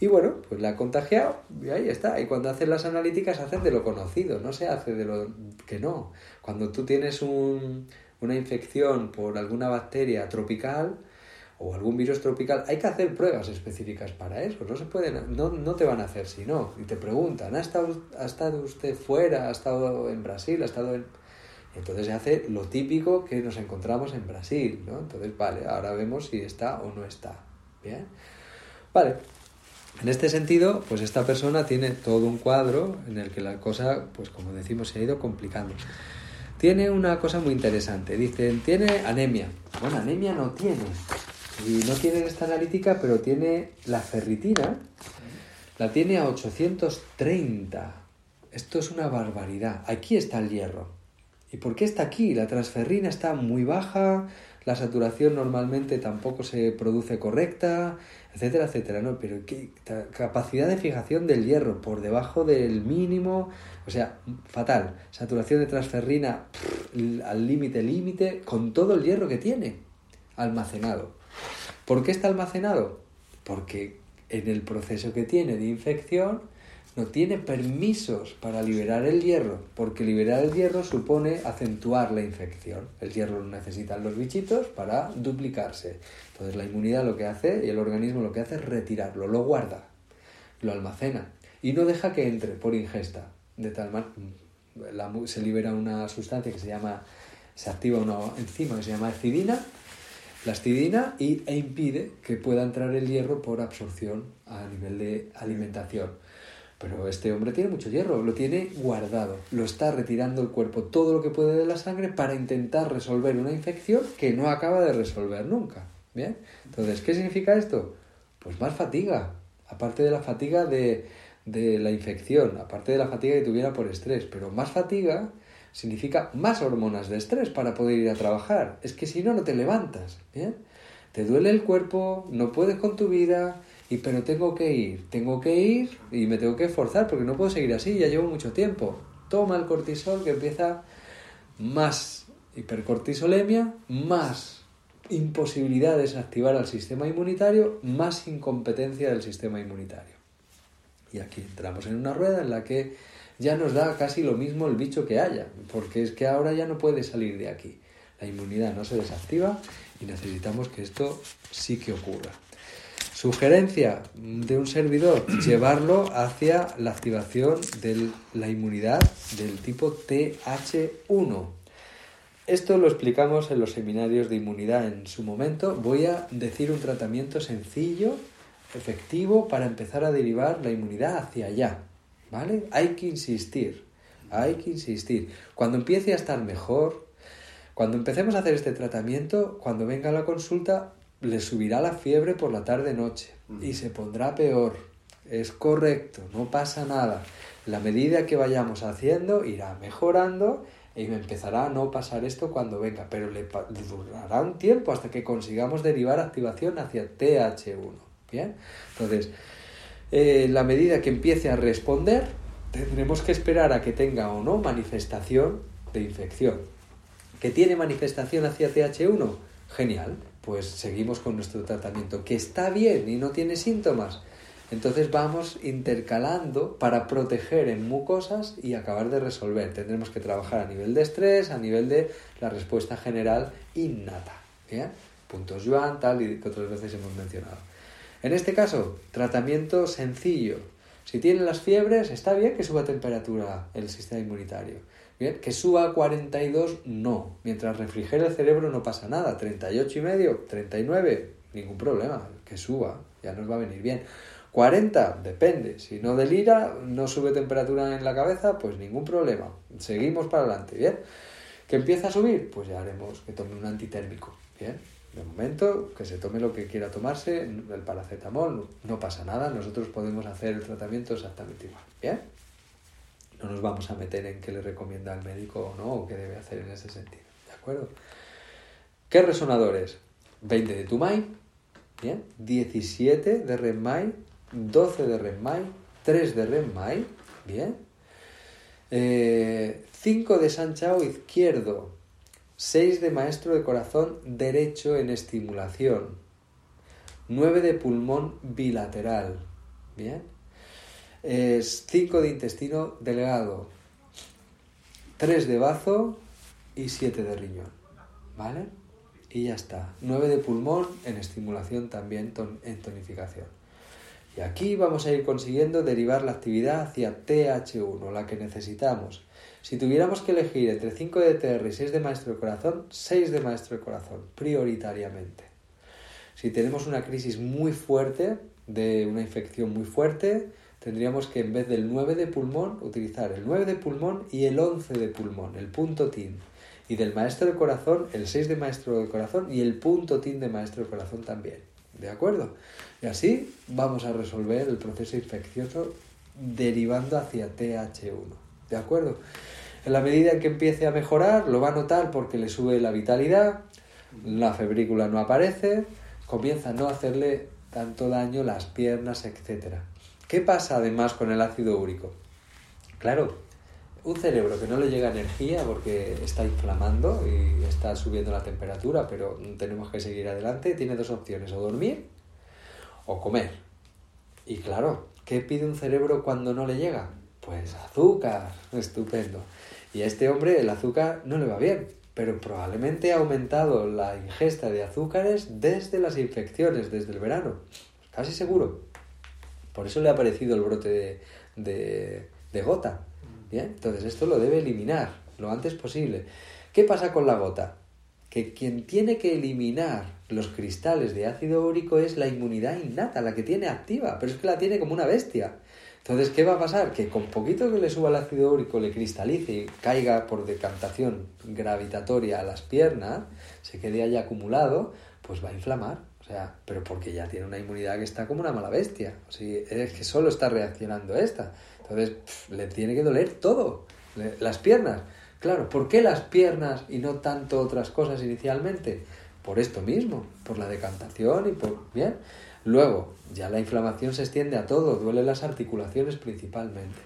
Y bueno, pues la ha contagiado y ahí está. Y cuando hacen las analíticas hacen de lo conocido, no se hace de lo que no. Cuando tú tienes un, una infección por alguna bacteria tropical, o algún virus tropical, hay que hacer pruebas específicas para eso. No se pueden, no, no te van a hacer si no. Y te preguntan, ¿ha estado, ¿ha estado usted fuera? ¿Ha estado en Brasil? ¿Ha estado en...? entonces se hace lo típico que nos encontramos en Brasil, ¿no? Entonces, vale, ahora vemos si está o no está. Bien. Vale. En este sentido, pues esta persona tiene todo un cuadro en el que la cosa, pues como decimos, se ha ido complicando. Tiene una cosa muy interesante. Dicen, tiene anemia. Bueno, anemia no tiene y no tiene esta analítica, pero tiene la ferritina, la tiene a 830. Esto es una barbaridad. Aquí está el hierro. ¿Y por qué está aquí? La transferrina está muy baja, la saturación normalmente tampoco se produce correcta, etcétera, etcétera, ¿no? Pero ¿qué capacidad de fijación del hierro por debajo del mínimo, o sea, fatal. Saturación de transferrina al límite, límite, con todo el hierro que tiene almacenado. ¿Por qué está almacenado? Porque en el proceso que tiene de infección no tiene permisos para liberar el hierro, porque liberar el hierro supone acentuar la infección. El hierro lo necesitan los bichitos para duplicarse. Entonces la inmunidad lo que hace y el organismo lo que hace es retirarlo, lo guarda, lo almacena y no deja que entre por ingesta. De tal manera se libera una sustancia que se llama, se activa una enzima que se llama ecidina plastidina y, e impide que pueda entrar el hierro por absorción a nivel de alimentación. Pero este hombre tiene mucho hierro, lo tiene guardado, lo está retirando el cuerpo todo lo que puede de la sangre para intentar resolver una infección que no acaba de resolver nunca. ¿Bien? Entonces, ¿qué significa esto? Pues más fatiga, aparte de la fatiga de, de la infección, aparte de la fatiga que tuviera por estrés, pero más fatiga significa más hormonas de estrés para poder ir a trabajar. Es que si no, no te levantas. ¿bien? Te duele el cuerpo, no puedes con tu vida, y pero tengo que ir, tengo que ir y me tengo que esforzar porque no puedo seguir así, ya llevo mucho tiempo. Toma el cortisol que empieza más hipercortisolemia, más imposibilidad de desactivar al sistema inmunitario, más incompetencia del sistema inmunitario. Y aquí entramos en una rueda en la que ya nos da casi lo mismo el bicho que haya, porque es que ahora ya no puede salir de aquí. La inmunidad no se desactiva y necesitamos que esto sí que ocurra. Sugerencia de un servidor, (clears throat) llevarlo hacia la activación de la inmunidad del tipo TH1. Esto lo explicamos en los seminarios de inmunidad en su momento. Voy a decir un tratamiento sencillo, efectivo, para empezar a derivar la inmunidad hacia allá. ¿Vale? Hay que insistir, hay que insistir. Cuando empiece a estar mejor, cuando empecemos a hacer este tratamiento, cuando venga a la consulta, le subirá la fiebre por la tarde-noche y se pondrá peor. Es correcto, no pasa nada. La medida que vayamos haciendo irá mejorando y me empezará a no pasar esto cuando venga, pero le, durará un tiempo hasta que consigamos derivar activación hacia TH1. Bien, entonces, eh, la medida que empiece a responder, tendremos que esperar a que tenga o no manifestación de infección. ¿Que tiene manifestación hacia TH1? Genial, pues seguimos con nuestro tratamiento. ¿Que está bien y no tiene síntomas? Entonces vamos intercalando para proteger en mucosas y acabar de resolver. Tendremos que trabajar a nivel de estrés, a nivel de la respuesta general innata. ¿Bien? Puntos Yuan, tal y que otras veces hemos mencionado. En este caso, tratamiento sencillo. Si tiene las fiebres, está bien que suba temperatura el sistema inmunitario. Bien, que suba a 42, no. Mientras refrigere el cerebro no pasa nada. 38 y medio, 39, ningún problema. Que suba, ya nos va a venir bien. 40, depende. Si no delira, no sube temperatura en la cabeza, pues ningún problema. Seguimos para adelante, ¿bien? ¿Que empieza a subir? Pues ya haremos que tome un antitérmico, ¿bien? De momento, que se tome lo que quiera tomarse, el paracetamol, no pasa nada, nosotros podemos hacer el tratamiento exactamente igual, ¿bien? No nos vamos a meter en qué le recomienda el médico o no, o qué debe hacer en ese sentido, ¿de acuerdo? ¿Qué resonadores? 20 de Tumay, ¿bien? 17 de Renmai, 12 de Renmai, 3 de Renmai, bien. 5 eh, de Sanchao izquierdo, 6 de maestro de corazón derecho en estimulación, 9 de pulmón bilateral, bien. 5 de intestino delgado, 3 de bazo y 7 de riñón, ¿vale? Y ya está. 9 de pulmón en estimulación también en tonificación. Y aquí vamos a ir consiguiendo derivar la actividad hacia TH1, la que necesitamos. Si tuviéramos que elegir entre 5 de TR y 6 de maestro de corazón, 6 de maestro de corazón, prioritariamente. Si tenemos una crisis muy fuerte, de una infección muy fuerte, tendríamos que en vez del 9 de pulmón, utilizar el 9 de pulmón y el 11 de pulmón, el punto TIN. Y del maestro de corazón, el 6 de maestro de corazón y el punto TIN de maestro de corazón también. ¿De acuerdo? Y así vamos a resolver el proceso infeccioso derivando hacia TH1. ¿De acuerdo? En la medida que empiece a mejorar, lo va a notar porque le sube la vitalidad, la febrícula no aparece, comienza a no hacerle tanto daño las piernas, etc. ¿Qué pasa además con el ácido úrico? Claro, un cerebro que no le llega energía porque está inflamando y está subiendo la temperatura, pero tenemos que seguir adelante, tiene dos opciones, o dormir o comer. Y claro, ¿qué pide un cerebro cuando no le llega? Pues azúcar, estupendo. Y a este hombre el azúcar no le va bien, pero probablemente ha aumentado la ingesta de azúcares desde las infecciones, desde el verano. Casi seguro. Por eso le ha aparecido el brote de, gota. Bien, entonces esto lo debe eliminar lo antes posible. ¿Qué pasa con la gota? Que quien tiene que eliminar los cristales de ácido úrico es la inmunidad innata, la que tiene activa, pero es que la tiene como una bestia. Entonces, ¿qué va a pasar? Que con poquito que le suba el ácido úrico, le cristalice y caiga por decantación gravitatoria a las piernas, se quede ahí acumulado, pues va a inflamar. O sea, pero porque ya tiene una inmunidad que está como una mala bestia. O sea, es que solo está reaccionando esta. Entonces, le tiene que doler todo. las piernas. Claro, ¿por qué las piernas y no tanto otras cosas inicialmente? Por esto mismo, por la decantación y por... Bien. Luego, ya la inflamación se extiende a todo, duele las articulaciones principalmente.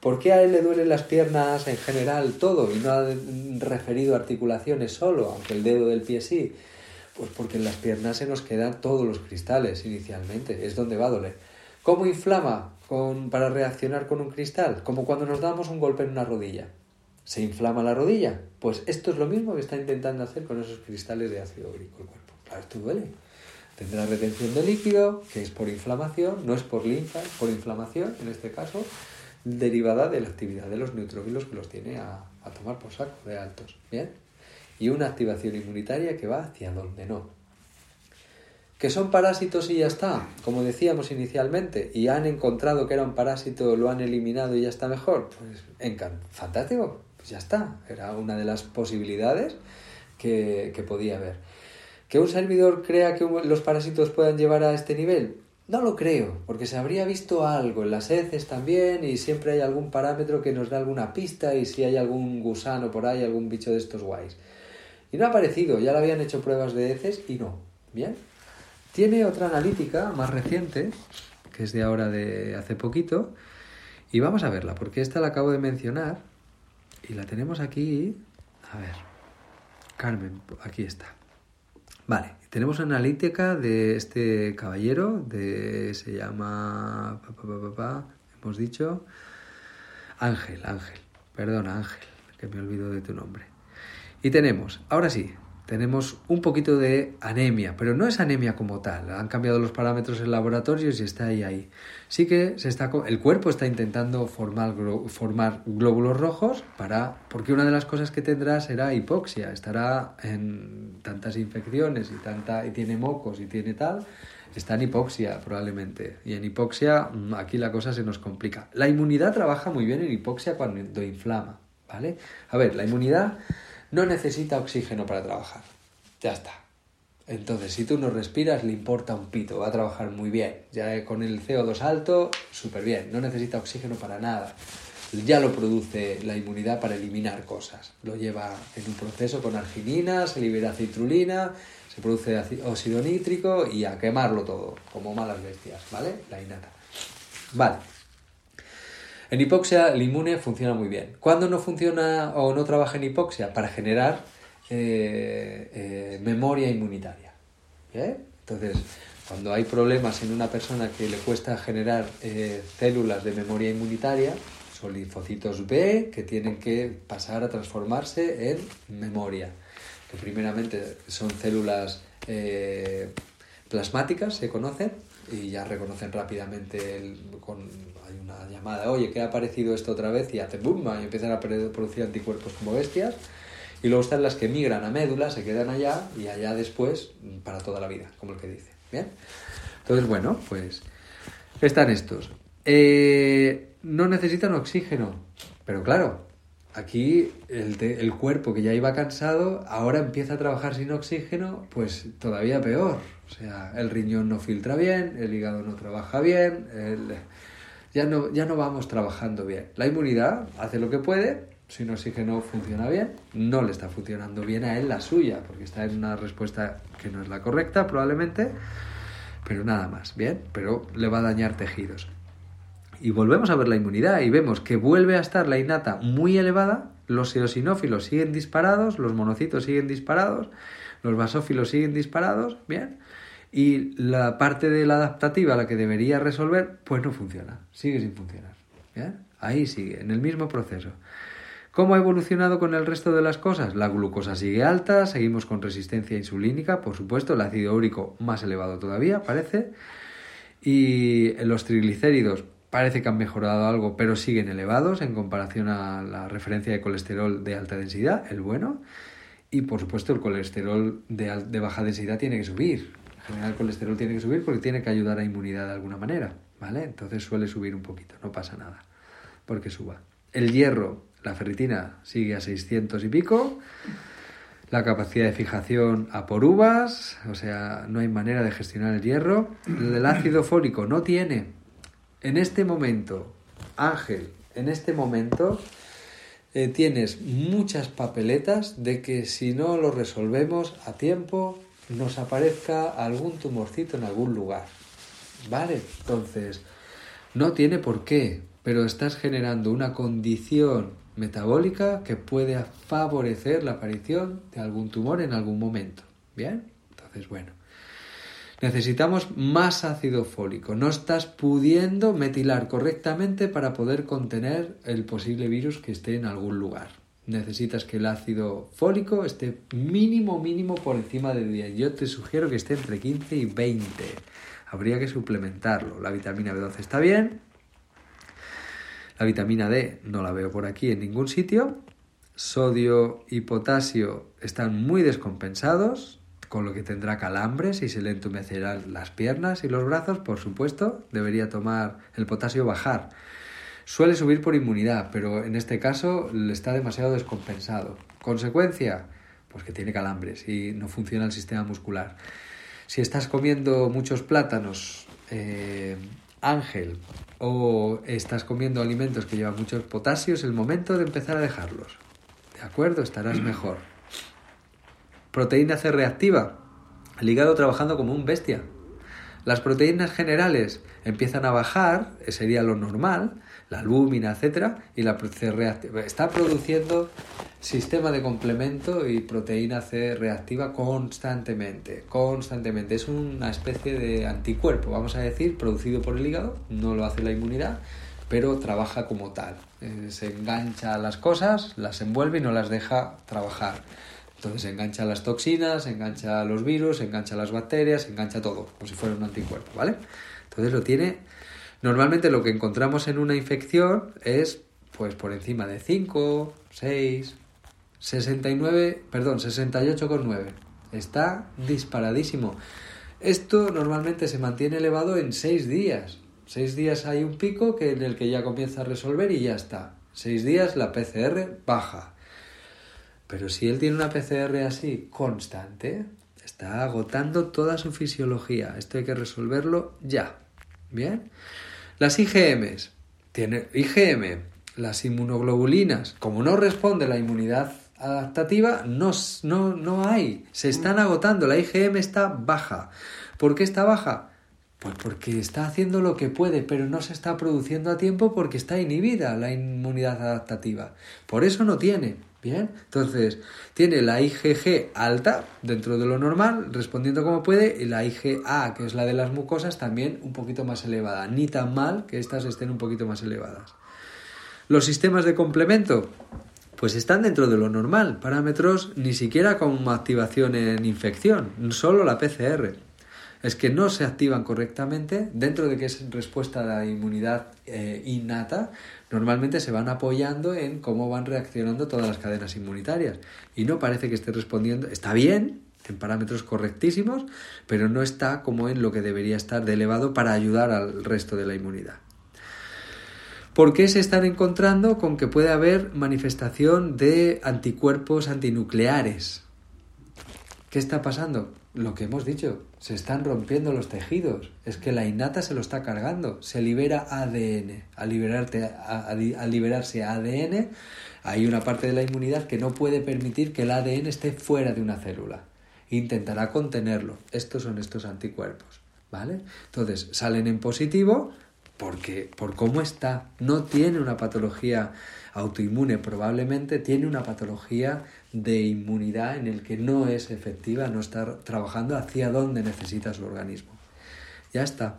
¿Por qué a él le duelen las piernas en general todo y no ha referido articulaciones solo, aunque el dedo del pie sí? Pues porque en las piernas se nos quedan todos los cristales inicialmente, es donde va a doler. ¿Cómo inflama con, para reaccionar con un cristal? Como cuando nos damos un golpe en una rodilla se inflama la rodilla. Pues esto es lo mismo que está intentando hacer con esos cristales de ácido úrico el cuerpo. Claro, esto duele. Tendrá retención de líquido, que es por inflamación, no es por linfa, es por inflamación, en este caso, derivada de la actividad de los neutrófilos que los tiene a, a tomar por saco de altos. ¿Bien? Y una activación inmunitaria que va hacia donde no. ¿Que son parásitos y ya está? Como decíamos inicialmente, y han encontrado que era un parásito, lo han eliminado y ya está mejor. Pues fantástico, pues ya está. Era una de las posibilidades que, que podía haber. ¿Que un servidor crea que los parásitos puedan llevar a este nivel? No lo creo, porque se habría visto algo en las heces también y siempre hay algún parámetro que nos da alguna pista y si hay algún gusano por ahí, algún bicho de estos guays. Y no ha aparecido, ya le habían hecho pruebas de heces y no. Bien. Tiene otra analítica más reciente, que es de ahora de hace poquito, y vamos a verla, porque esta la acabo de mencionar y la tenemos aquí. A ver, Carmen, aquí está. Vale, tenemos analítica de este caballero, de se llama, hemos dicho, Ángel, Ángel, perdona Ángel, que me olvido de tu nombre. Y tenemos, ahora sí, tenemos un poquito de anemia, pero no es anemia como tal. Han cambiado los parámetros en laboratorios y está ahí ahí. Sí que se está el cuerpo está intentando formar, formar glóbulos rojos para porque una de las cosas que tendrá será hipoxia, estará en tantas infecciones y tanta y tiene mocos y tiene tal, está en hipoxia probablemente. Y en hipoxia mm, aquí la cosa se nos complica. La inmunidad trabaja muy bien en hipoxia cuando inflama, ¿vale? A ver, la inmunidad no necesita oxígeno para trabajar. Ya está. Entonces, si tú no respiras, le importa un pito, va a trabajar muy bien. Ya con el CO2 alto, súper bien. No necesita oxígeno para nada. Ya lo produce la inmunidad para eliminar cosas. Lo lleva en un proceso con arginina, se libera citrulina, se produce óxido nítrico y a quemarlo todo, como malas bestias, ¿vale? La innata. Vale. En hipoxia el inmune funciona muy bien. ¿Cuándo no funciona o no trabaja en hipoxia? Para generar eh, eh, memoria inmunitaria. Entonces, cuando hay problemas en una persona que le cuesta generar eh, células de memoria inmunitaria, son linfocitos B que tienen que pasar a transformarse en memoria. Que primeramente son células plasmáticas, se conocen, y ya reconocen rápidamente el, con llamada, oye, que ha aparecido esto otra vez y hace boom, y empiezan a producir anticuerpos como bestias. Y luego están las que migran a médula, se quedan allá y allá después para toda la vida, como el que dice. Bien. Entonces, bueno, pues están estos. Eh, no necesitan oxígeno, pero claro, aquí el, el, cuerpo que ya iba cansado, ahora empieza a trabajar sin oxígeno, pues todavía peor. O sea, el riñón no filtra bien, el hígado no trabaja bien, ya, no, ya no vamos trabajando bien. La inmunidad hace lo que puede, sin oxígeno funciona bien, no le está funcionando bien a él la suya, porque está en una respuesta que no es la correcta probablemente, pero nada más, bien, pero le va a dañar tejidos. Y volvemos a ver la inmunidad y vemos que vuelve a estar la innata muy elevada, los eosinófilos siguen disparados, los monocitos siguen disparados, los basófilos siguen disparados, bien, y la parte de la adaptativa, la que debería resolver, pues no funciona, sigue sin funcionar. ¿bien? Ahí sigue, en el mismo proceso. ¿Cómo ha evolucionado con el resto de las cosas? La glucosa sigue alta, seguimos con resistencia insulínica, por supuesto, el ácido úrico más elevado todavía, parece, y los triglicéridos parece que han mejorado algo, pero siguen elevados en comparación a la referencia de colesterol de alta densidad, el bueno, y por supuesto el colesterol de, de baja densidad tiene que subir, general el colesterol tiene que subir porque tiene que ayudar a inmunidad de alguna manera, ¿vale? Entonces suele subir un poquito, no pasa nada, porque suba. El hierro, la ferritina sigue a 600 y pico, la capacidad de fijación a por uvas, o sea, no hay manera de gestionar el hierro. El ácido fólico no tiene. En este momento, Ángel, en este momento eh, tienes muchas papeletas de que si no lo resolvemos a tiempo, nos aparezca algún tumorcito en algún lugar. ¿Vale? Entonces, no tiene por qué, pero estás generando una condición metabólica que puede favorecer la aparición de algún tumor en algún momento. ¿Bien? Entonces, bueno. Necesitamos más ácido fólico. No estás pudiendo metilar correctamente para poder contener el posible virus que esté en algún lugar. Necesitas que el ácido fólico esté mínimo, mínimo por encima de 10. Yo te sugiero que esté entre 15 y 20. Habría que suplementarlo. La vitamina B12 está bien. La vitamina D no la veo por aquí en ningún sitio. Sodio y potasio están muy descompensados, con lo que tendrá calambres y se le entumecerán las piernas y los brazos, por supuesto. Debería tomar el potasio bajar. Suele subir por inmunidad, pero en este caso está demasiado descompensado. Consecuencia, pues que tiene calambres y no funciona el sistema muscular. Si estás comiendo muchos plátanos, eh, ángel, o estás comiendo alimentos que llevan muchos potasios, es el momento de empezar a dejarlos. ¿De acuerdo? Estarás mejor. Proteína C reactiva. El hígado trabajando como un bestia. Las proteínas generales empiezan a bajar, sería lo normal, la albúmina, etcétera, y la C reactiva está produciendo sistema de complemento y proteína C reactiva constantemente, constantemente. Es una especie de anticuerpo, vamos a decir, producido por el hígado, no lo hace la inmunidad, pero trabaja como tal. Eh, se engancha a las cosas, las envuelve y no las deja trabajar. Entonces se engancha las toxinas, se engancha los virus, se engancha las bacterias, se engancha todo, como si fuera un anticuerpo, ¿vale? Entonces lo tiene Normalmente lo que encontramos en una infección es pues por encima de 5, 6, 69, perdón, 68,9. Está disparadísimo. Esto normalmente se mantiene elevado en 6 días. 6 días hay un pico que en el que ya comienza a resolver y ya está. 6 días la PCR baja. Pero si él tiene una PCR así constante, está agotando toda su fisiología. Esto hay que resolverlo ya. Bien. Las IgMs. Tiene IgM, las inmunoglobulinas. Como no responde la inmunidad adaptativa, no, no, no hay. Se están agotando. La IgM está baja. ¿Por qué está baja? Pues porque está haciendo lo que puede, pero no se está produciendo a tiempo porque está inhibida la inmunidad adaptativa. Por eso no tiene. Bien, entonces tiene la IgG alta dentro de lo normal, respondiendo como puede, y la IgA, que es la de las mucosas, también un poquito más elevada. Ni tan mal que estas estén un poquito más elevadas. Los sistemas de complemento, pues están dentro de lo normal. Parámetros ni siquiera con activación en infección, solo la PCR es que no se activan correctamente, dentro de que es respuesta a la inmunidad eh, innata, normalmente se van apoyando en cómo van reaccionando todas las cadenas inmunitarias. Y no parece que esté respondiendo, está bien, en parámetros correctísimos, pero no está como en lo que debería estar de elevado para ayudar al resto de la inmunidad. ¿Por qué se están encontrando con que puede haber manifestación de anticuerpos antinucleares? ¿Qué está pasando? Lo que hemos dicho, se están rompiendo los tejidos. Es que la innata se lo está cargando. Se libera ADN. Al, liberarte, a, liberarse ADN, hay una parte de la inmunidad que no puede permitir que el ADN esté fuera de una célula. Intentará contenerlo. Estos son estos anticuerpos. ¿Vale? Entonces, salen en positivo porque por cómo está, no tiene una patología autoinmune, probablemente tiene una patología de inmunidad en el que no es efectiva, no está trabajando hacia donde necesita su organismo. Ya está.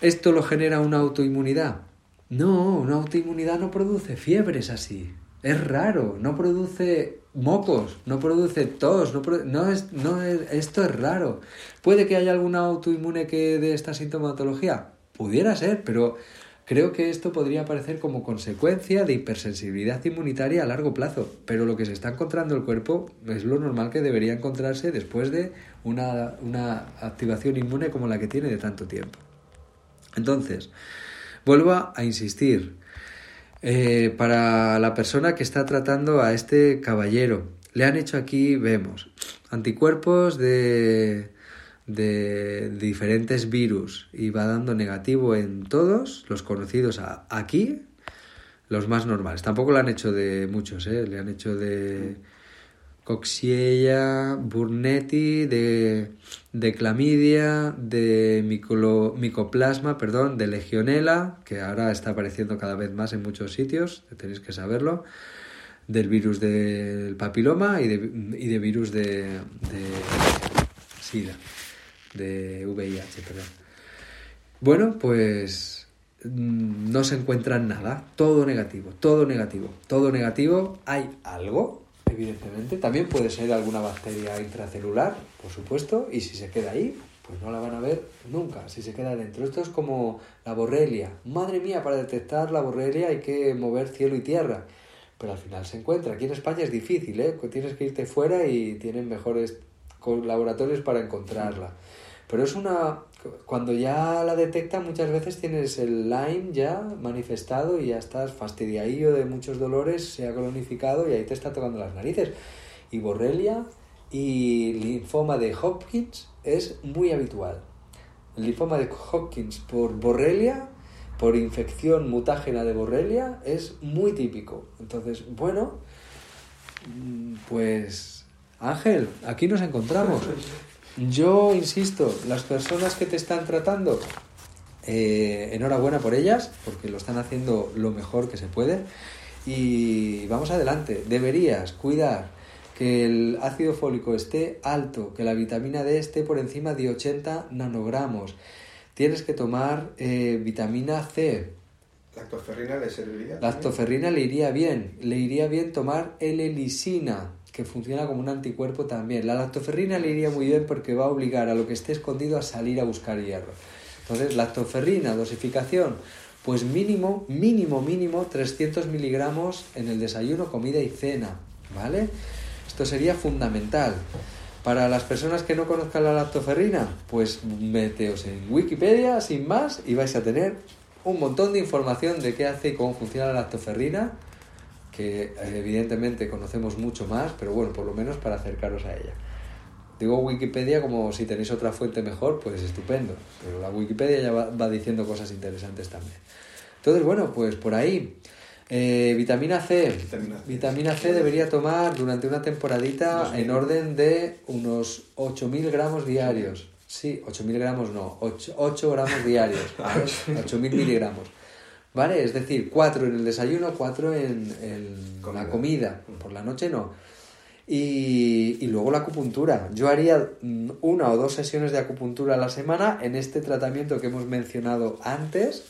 ¿Esto lo genera una autoinmunidad? No, una autoinmunidad no produce fiebres así. Es raro, no produce mocos, no produce tos, no, no, es, no esto es raro. ¿Puede que haya alguna autoinmune que de esta sintomatología? Pudiera ser, pero Creo que esto podría aparecer como consecuencia de hipersensibilidad inmunitaria a largo plazo, pero lo que se está encontrando el cuerpo es lo normal que debería encontrarse después de una, activación inmune como la que tiene de tanto tiempo. Entonces, vuelvo a insistir, eh, para la persona que está tratando a este caballero, le han hecho aquí, vemos, anticuerpos de de diferentes virus y va dando negativo en todos los conocidos aquí, los más normales. Tampoco lo han hecho de muchos, ¿eh? le han hecho de Coxiella, Burnetti, de, de clamidia, de micoplasma, perdón, de legionela, que ahora está apareciendo cada vez más en muchos sitios, tenéis que saberlo, del virus del papiloma y de, y de virus de, de SIDA de VIH, perdón. Bueno, pues mm, no se encuentra nada, todo negativo, todo negativo, todo negativo, hay algo, evidentemente, también puede ser alguna bacteria intracelular, por supuesto, y si se queda ahí, pues no la van a ver nunca, si se queda dentro. Esto es como la borrelia. Madre mía, para detectar la borrelia hay que mover cielo y tierra, pero al final se encuentra. Aquí en España es difícil, ¿eh? Tienes que irte fuera y tienen mejores laboratorios para encontrarla. Pero es una... Cuando ya la detecta muchas veces tienes el Lyme ya manifestado y ya estás fastidiadillo de muchos dolores, se ha colonificado y ahí te está tocando las narices. Y borrelia y linfoma de Hopkins es muy habitual. El linfoma de Hopkins por borrelia, por infección mutágena de borrelia, es muy típico. Entonces, bueno, mm, pues Ángel, aquí nos encontramos. Yo insisto, las personas que te están tratando, eh, enhorabuena por ellas, porque lo están haciendo lo mejor que se puede. Y vamos adelante, deberías cuidar que el ácido fólico esté alto, que la vitamina D esté por encima de 80 nanogramos. Tienes que tomar eh, vitamina C. ¿Lactoferrina le serviría? Lactoferrina le iría bien. Le iría bien tomar L-lisina, que funciona como un anticuerpo también. La lactoferrina le iría muy bien porque va a obligar a lo que esté escondido a salir a buscar hierro. Entonces, lactoferrina, dosificación, pues mínimo, mínimo, mínimo 300 miligramos en el desayuno, comida y cena, ¿vale? Esto sería fundamental. Para las personas que no conozcan la lactoferrina, pues meteos en Wikipedia sin más y vais a tener un montón de información de qué hace y cómo funciona la lactoferrina, que eh, evidentemente conocemos mucho más, pero bueno, por lo menos para acercaros a ella. Digo Wikipedia como si tenéis otra fuente mejor, pues estupendo, pero la Wikipedia ya va, va diciendo cosas interesantes también. Entonces, bueno, pues por ahí. Eh, vitamina C. Vitamina C. debería tomar durante una temporadita en orden de unos 8.000 gramos diarios. Sí, 8.000 gramos no, 8, gramos diarios. (laughs) 8.000 miligramos. ¿Vale? Es decir, 4 en el desayuno, 4 en, la comida. Por la noche no. Y, y, luego la acupuntura. Yo haría mm, una o dos sesiones de acupuntura a la semana en este tratamiento que hemos mencionado antes.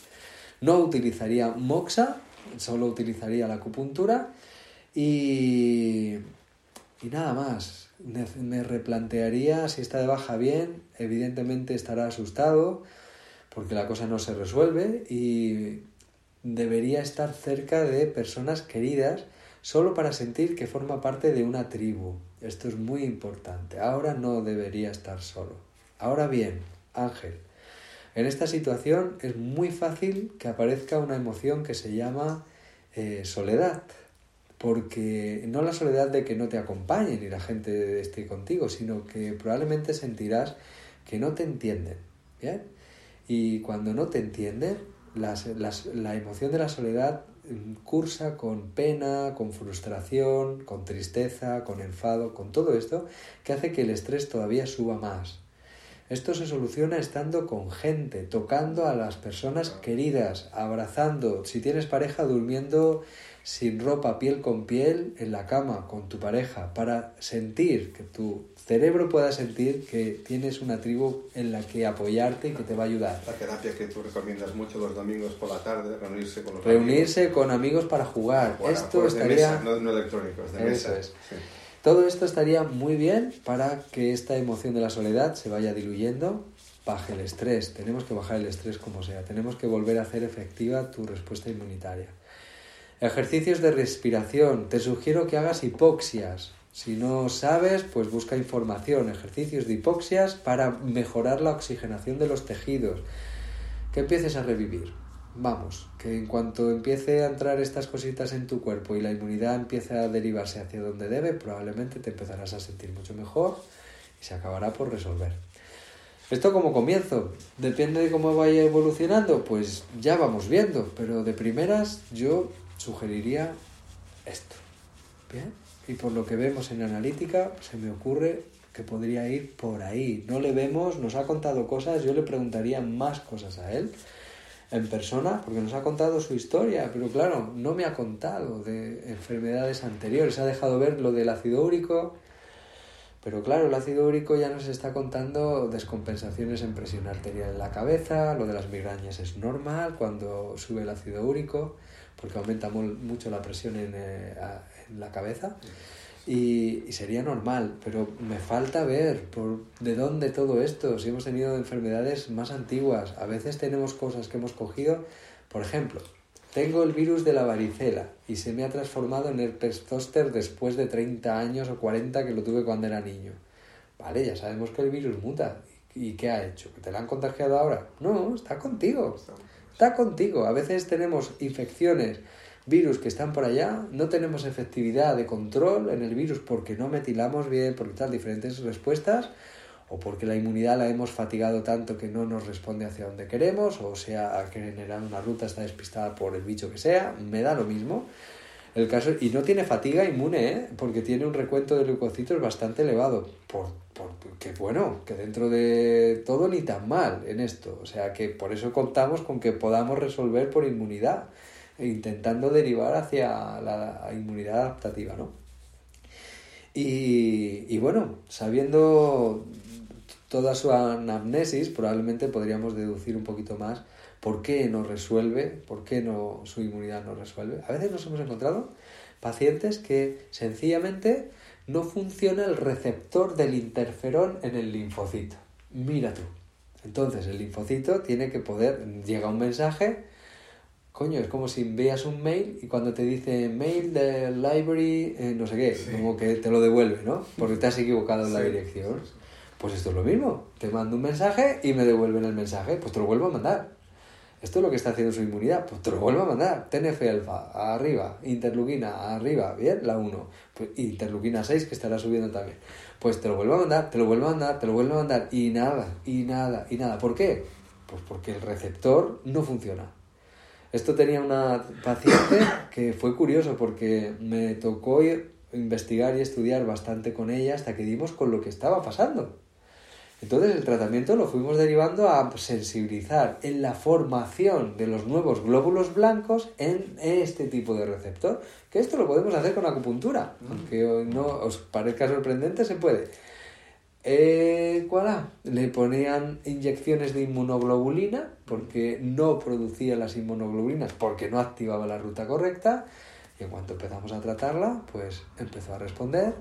No utilizaría moxa, solo utilizaría la acupuntura y, y nada más. Me replantearía si está de baja bien, evidentemente estará asustado porque la cosa no se resuelve y debería estar cerca de personas queridas solo para sentir que forma parte de una tribu. Esto es muy importante. Ahora no debería estar solo. Ahora bien, Ángel, en esta situación es muy fácil que aparezca una emoción que se llama eh, soledad, porque no la soledad de que no te acompañen y la gente esté contigo, sino que probablemente sentirás que no te entienden. ¿bien? Y cuando no te entienden, la emoción de la soledad mm, cursa con pena, con frustración, con tristeza, con enfado, con todo esto, que hace que el estrés todavía suba más. Esto se soluciona estando con gente, tocando a las personas queridas, abrazando, si tienes pareja, durmiendo sin ropa, piel con piel, en la cama con tu pareja, para sentir que tu cerebro pueda sentir que tienes una tribu en la que apoyarte y que te va a ayudar. La terapia que tú recomiendas mucho los domingos por la tarde, reunirse con los Reunirse amigos. con amigos para jugar. Esto estaría... no, electrónicos, de mesa. Es. Todo esto estaría muy bien para que esta emoción de la soledad se vaya diluyendo, baje el estrés. Tenemos que bajar el estrés como sea, tenemos que volver a hacer efectiva tu respuesta inmunitaria. Ejercicios de respiración. Te sugiero que hagas hipoxias. Si no sabes, pues busca información, ejercicios de hipoxias para mejorar la oxigenación de los tejidos. Que empieces a revivir. Vamos, que en cuanto empiece a entrar estas cositas en tu cuerpo y la inmunidad empiece a derivarse hacia donde debe, probablemente te empezarás a sentir mucho mejor y se acabará por resolver. Esto como comienzo, depende de cómo vaya evolucionando, pues ya vamos viendo, pero de primeras yo sugeriría esto. Bien, y por lo que vemos en analítica, se me ocurre que podría ir por ahí. No le vemos, nos ha contado cosas, yo le preguntaría más cosas a él en persona porque nos ha contado su historia, pero claro, no me ha contado de enfermedades anteriores, ha dejado ver lo del ácido úrico, Pero claro, el ácido úrico ya nos está contando descompensaciones en presión arterial en la cabeza, lo de las migrañas es normal cuando sube el ácido úrico, porque aumenta mucho la presión en, eh, en la cabeza. Y, y, sería normal, pero me falta ver por de dónde todo esto, si hemos tenido enfermedades más antiguas, a veces tenemos cosas que hemos cogido, por ejemplo, tengo el virus de la varicela y se me ha transformado en herpes zoster después de 30 años o 40 que lo tuve cuando era niño. Vale, ya sabemos que el virus muta. ¿Y qué ha hecho? ¿Que te lo han contagiado ahora? No, está contigo. Está contigo. A veces tenemos infecciones, virus que están por allá, no tenemos efectividad de control en el virus porque no metilamos bien, porque tal, diferentes respuestas o porque la inmunidad la hemos fatigado tanto que no nos responde hacia donde queremos, o sea, que generar una ruta está despistada por el bicho que sea, me da lo mismo. El caso, y no tiene fatiga inmune, ¿eh? porque tiene un recuento de leucocitos bastante elevado. Por, por, que bueno, que dentro de todo ni tan mal en esto. O sea que por eso contamos con que podamos resolver por inmunidad, intentando derivar hacia la inmunidad adaptativa, ¿no? Y, y bueno, sabiendo toda su anamnesis, probablemente podríamos deducir un poquito más por qué no resuelve, por qué no, su inmunidad no resuelve. A veces nos hemos encontrado pacientes que sencillamente no funciona el receptor del interferón en el linfocito. Mira tú. Entonces el linfocito tiene que poder, llega un mensaje, coño, es como si veas un mail y cuando te dice mail de library, eh, no sé qué, como que te lo devuelve, ¿no? Porque te has equivocado en la dirección. Pues esto es lo mismo. Te mando un mensaje y me devuelven el mensaje. Pues te lo vuelvo a mandar. Esto es lo que está haciendo su inmunidad. Pues te lo vuelvo a mandar. TNF-alfa, arriba. Interleuquina, arriba. Bien, la 1. Pues interleuquina 6, que estará subiendo también. Pues te lo vuelvo a mandar, te lo vuelvo a mandar, te lo vuelvo a mandar. Y nada, y nada, y nada. ¿Por qué? Pues porque el receptor no funciona. Esto tenía una paciente que fue curioso porque me tocó investigar y estudiar bastante con ella hasta que dimos con lo que estaba pasando. Entonces el tratamiento lo fuimos derivando a sensibilizar en la formación de los nuevos glóbulos blancos en este tipo de receptor, que esto lo podemos hacer con acupuntura, mm. aunque no os parezca sorprendente, se puede. Eh, ¿Cuál Le ponían inyecciones de inmunoglobulina porque no producía las inmunoglobulinas, porque no activaba la ruta correcta, y en cuanto empezamos a tratarla, pues empezó a responder.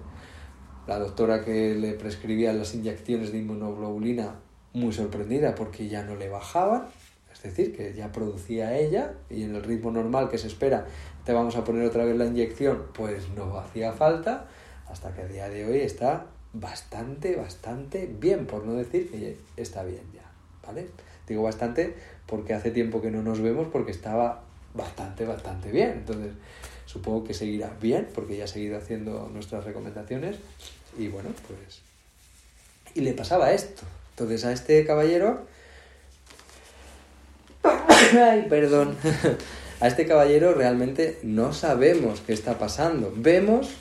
La doctora que le prescribía las inyecciones de inmunoglobulina muy sorprendida porque ya no le bajaban, es decir, que ya producía ella y en el ritmo normal que se espera te vamos a poner otra vez la inyección, pues no hacía falta, hasta que a día de hoy está bastante, bastante bien, por no decir que está bien ya, ¿vale? Digo bastante porque hace tiempo que no nos vemos porque estaba bastante, bastante bien, entonces supongo que seguirá bien porque ya ha seguido haciendo nuestras recomendaciones y bueno, pues... Y le pasaba esto. Entonces a este caballero... (coughs) Ay, perdón. (laughs) a este caballero realmente no sabemos qué está pasando. Vemos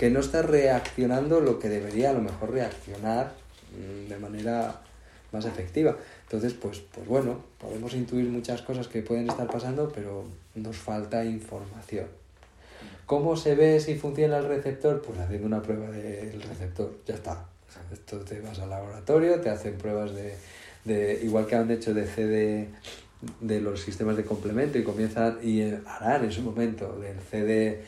que no está reaccionando lo que debería a lo mejor reaccionar mm, de manera más efectiva. Entonces, pues, pues bueno, podemos intuir muchas cosas que pueden estar pasando, pero nos falta información. ¿Cómo se ve si funciona el receptor? Pues haciendo una prueba del receptor, ya está. esto te vas al laboratorio, te hacen pruebas de, igual que han hecho de CD de los sistemas de complemento y comienzan y harán en su momento el CD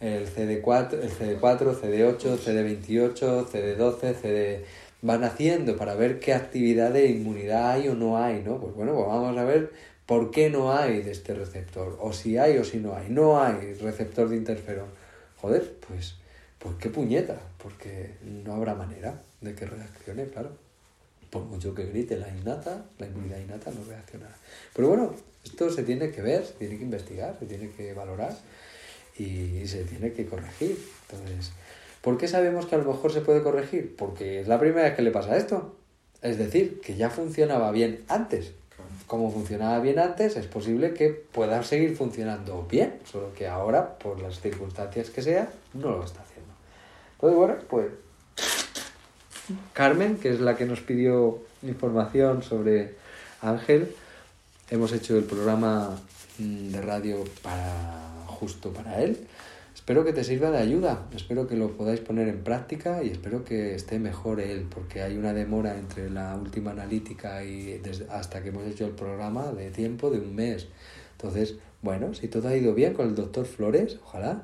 el CD4, el CD4, CD8, CD28, CD12, CD van haciendo para ver qué actividad de inmunidad hay o no hay, ¿no? Pues bueno, pues vamos a ver ¿Por qué no hay de este receptor? O si hay o si no hay. No hay receptor de interferón. Joder, pues, ¿por qué puñeta? Porque no habrá manera de que reaccione, claro. Por mucho que grite la innata, la inmunidad innata no reaccionará. Pero bueno, esto se tiene que ver, se tiene que investigar, se tiene que valorar y se tiene que corregir. Entonces, ¿por qué sabemos que a lo mejor se puede corregir? Porque es la primera vez que le pasa esto. Es decir, que ya funcionaba bien antes como funcionaba bien antes, es posible que pueda seguir funcionando bien, solo que ahora, por las circunstancias que sea, no lo está haciendo. Entonces, bueno, pues Carmen, que es la que nos pidió información sobre Ángel, hemos hecho el programa mm, de radio para justo para él. espero que te sirva de ayuda, espero que lo podáis poner en práctica y espero que esté mejor él, porque hay una demora entre la última analítica y hasta que hemos hecho el programa de tiempo de un mes. Entonces, bueno, si todo ha ido bien con el doctor Flores, ojalá,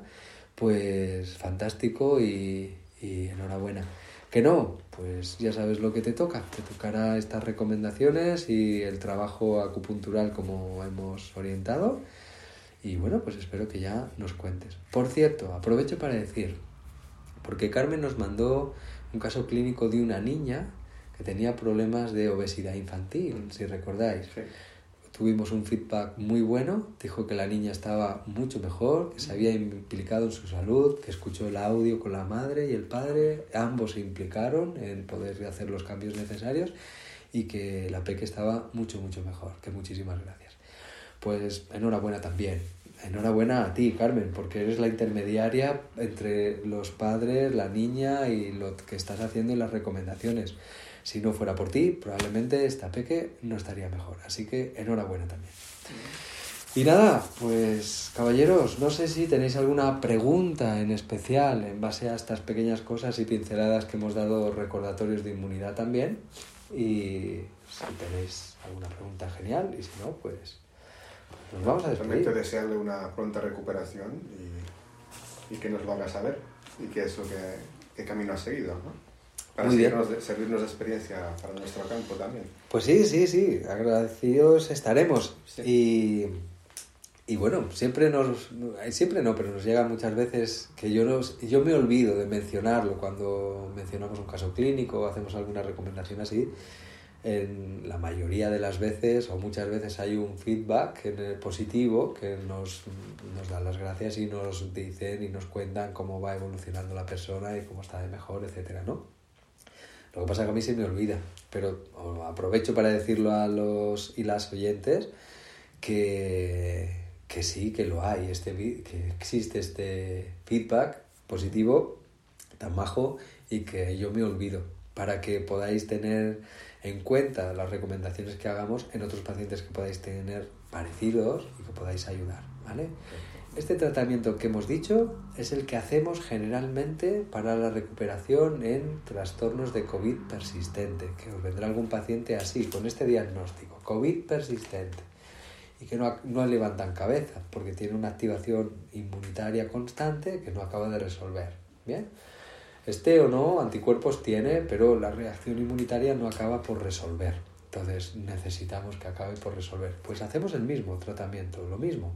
pues fantástico y, y enhorabuena. Que no, pues ya sabes lo que te toca. Te tocará estas recomendaciones y el trabajo acupuntural como hemos orientado. Y bueno, pues espero que ya nos cuentes. Por cierto, aprovecho para decir, porque Carmen nos mandó un caso clínico de una niña que tenía problemas de obesidad infantil, si recordáis. Sí. Tuvimos un feedback muy bueno, dijo que la niña estaba mucho mejor, que se había implicado en su salud, que escuchó el audio con la madre y el padre, ambos se implicaron en poder hacer los cambios necesarios y que la peque estaba mucho, mucho mejor, que muchísimas gracias. Pues enhorabuena también, enhorabuena a ti, Carmen, porque eres la intermediaria entre los padres, la niña y lo que estás haciendo en las recomendaciones. Si no fuera por ti, probablemente esta peque no estaría mejor. Así que enhorabuena también. Y nada, pues caballeros, no sé si tenéis alguna pregunta en especial en base a estas pequeñas cosas y pinceladas que hemos dado recordatorios de inmunidad también. Y si tenéis alguna pregunta, genial. Y si no, pues nos vamos a despedir. desearle una pronta recuperación y, y que nos lo haga saber y qué es lo que qué camino ha seguido, ¿no? Para seguirnos servirnos de experiencia para nuestro campo también. Pues sí, sí, sí, agradecidos estaremos. Sí. Y, y bueno, siempre nos, siempre no, pero nos llega muchas veces que yo, nos, yo me olvido de mencionarlo cuando mencionamos un caso clínico o hacemos alguna recomendación así. En la mayoría de las veces o muchas veces hay un feedback positivo que nos, nos dan las gracias y nos dicen y nos cuentan cómo va evolucionando la persona y cómo está de mejor, etcétera, ¿no? Lo que pasa es que a mí se me olvida, pero aprovecho para decirlo a los y las oyentes que, que sí, que lo hay, este, que existe este feedback positivo tan majo y que yo me olvido para que podáis tener en cuenta las recomendaciones que hagamos en otros pacientes que podáis tener parecidos y que podáis ayudar, ¿vale? Este tratamiento que hemos dicho es el que hacemos generalmente para la recuperación en trastornos de COVID persistente, que os vendrá algún paciente así, con este diagnóstico, COVID persistente, y que no, no levantan cabeza porque tiene una activación inmunitaria constante que no acaba de resolver. ¿Bien? Este o no anticuerpos tiene, pero la reacción inmunitaria no acaba por resolver. Entonces necesitamos que acabe por resolver. Pues hacemos el mismo tratamiento, lo mismo.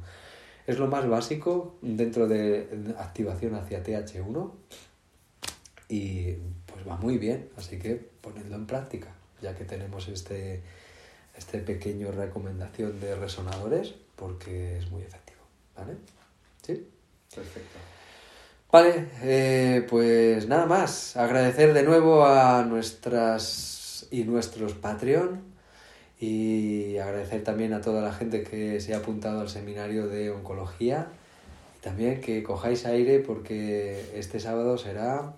Es lo más básico dentro de activación hacia TH1 y pues va muy bien, así que ponedlo en práctica, ya que tenemos este, este pequeño recomendación de resonadores, porque es muy efectivo, ¿vale? ¿Sí? Perfecto. Vale, eh, pues nada más. Agradecer de nuevo a nuestras y nuestros Patreon y agradecer también a toda la gente que se ha apuntado al seminario de oncología también que cojáis aire porque este sábado será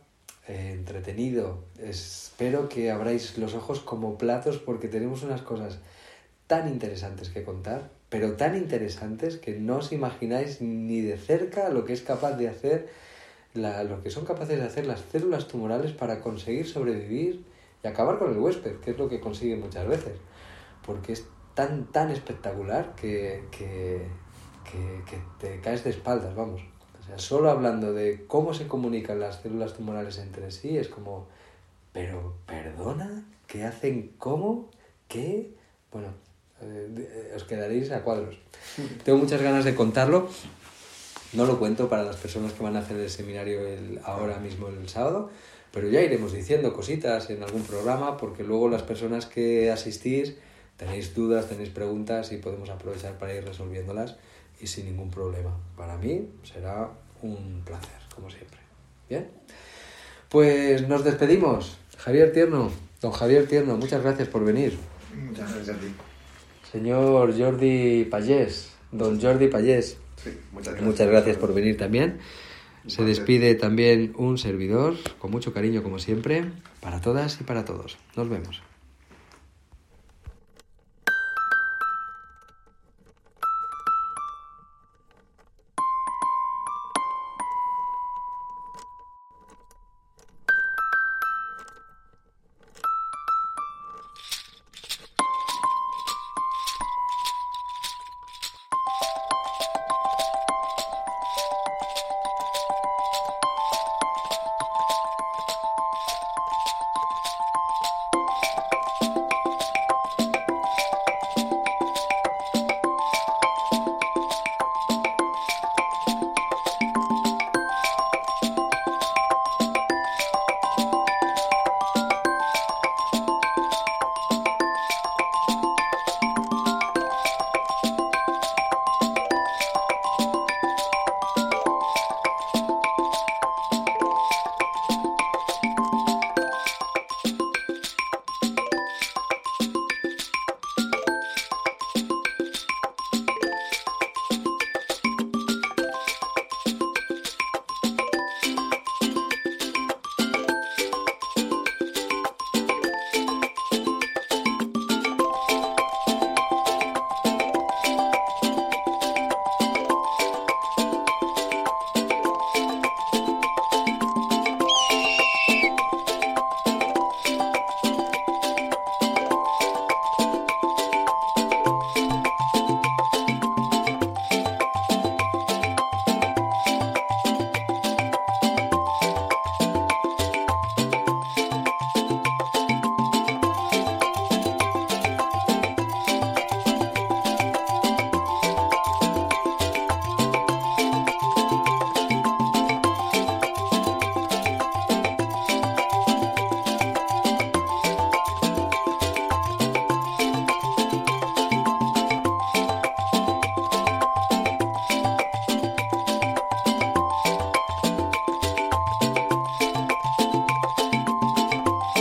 eh, entretenido. Espero que abráis los ojos como platos porque tenemos unas cosas tan interesantes que contar, pero tan interesantes que no os imagináis ni de cerca lo que es capaz de hacer, la- lo que son capaces de hacer las células tumorales para conseguir sobrevivir y acabar con el huésped, que es lo que consiguen muchas veces, porque es tan, tan espectacular que, que, que, que te caes de espaldas, vamos. O sea, solo hablando de cómo se comunican las células tumorales entre sí, es como, pero, perdona, ¿qué hacen? ¿Cómo? ¿Qué? Bueno, eh, eh, os quedaréis a cuadros. (laughs) Tengo muchas ganas de contarlo. No lo cuento para las personas que van a hacer el seminario el, ahora mismo el sábado, pero ya iremos diciendo cositas en algún programa porque luego las personas que asistís tenéis dudas, tenéis preguntas y podemos aprovechar para ir resolviéndolas y sin ningún problema. Para mí será un placer, como siempre. Bien, pues nos despedimos. Javier Tierno, don Javier Tierno, muchas gracias por venir. Muchas gracias a ti. Señor Jordi Payés, don Jordi Payés, Sí, muchas gracias. muchas gracias por venir también. Se despide también un servidor, con mucho cariño como siempre, para todas y para todos. Nos vemos.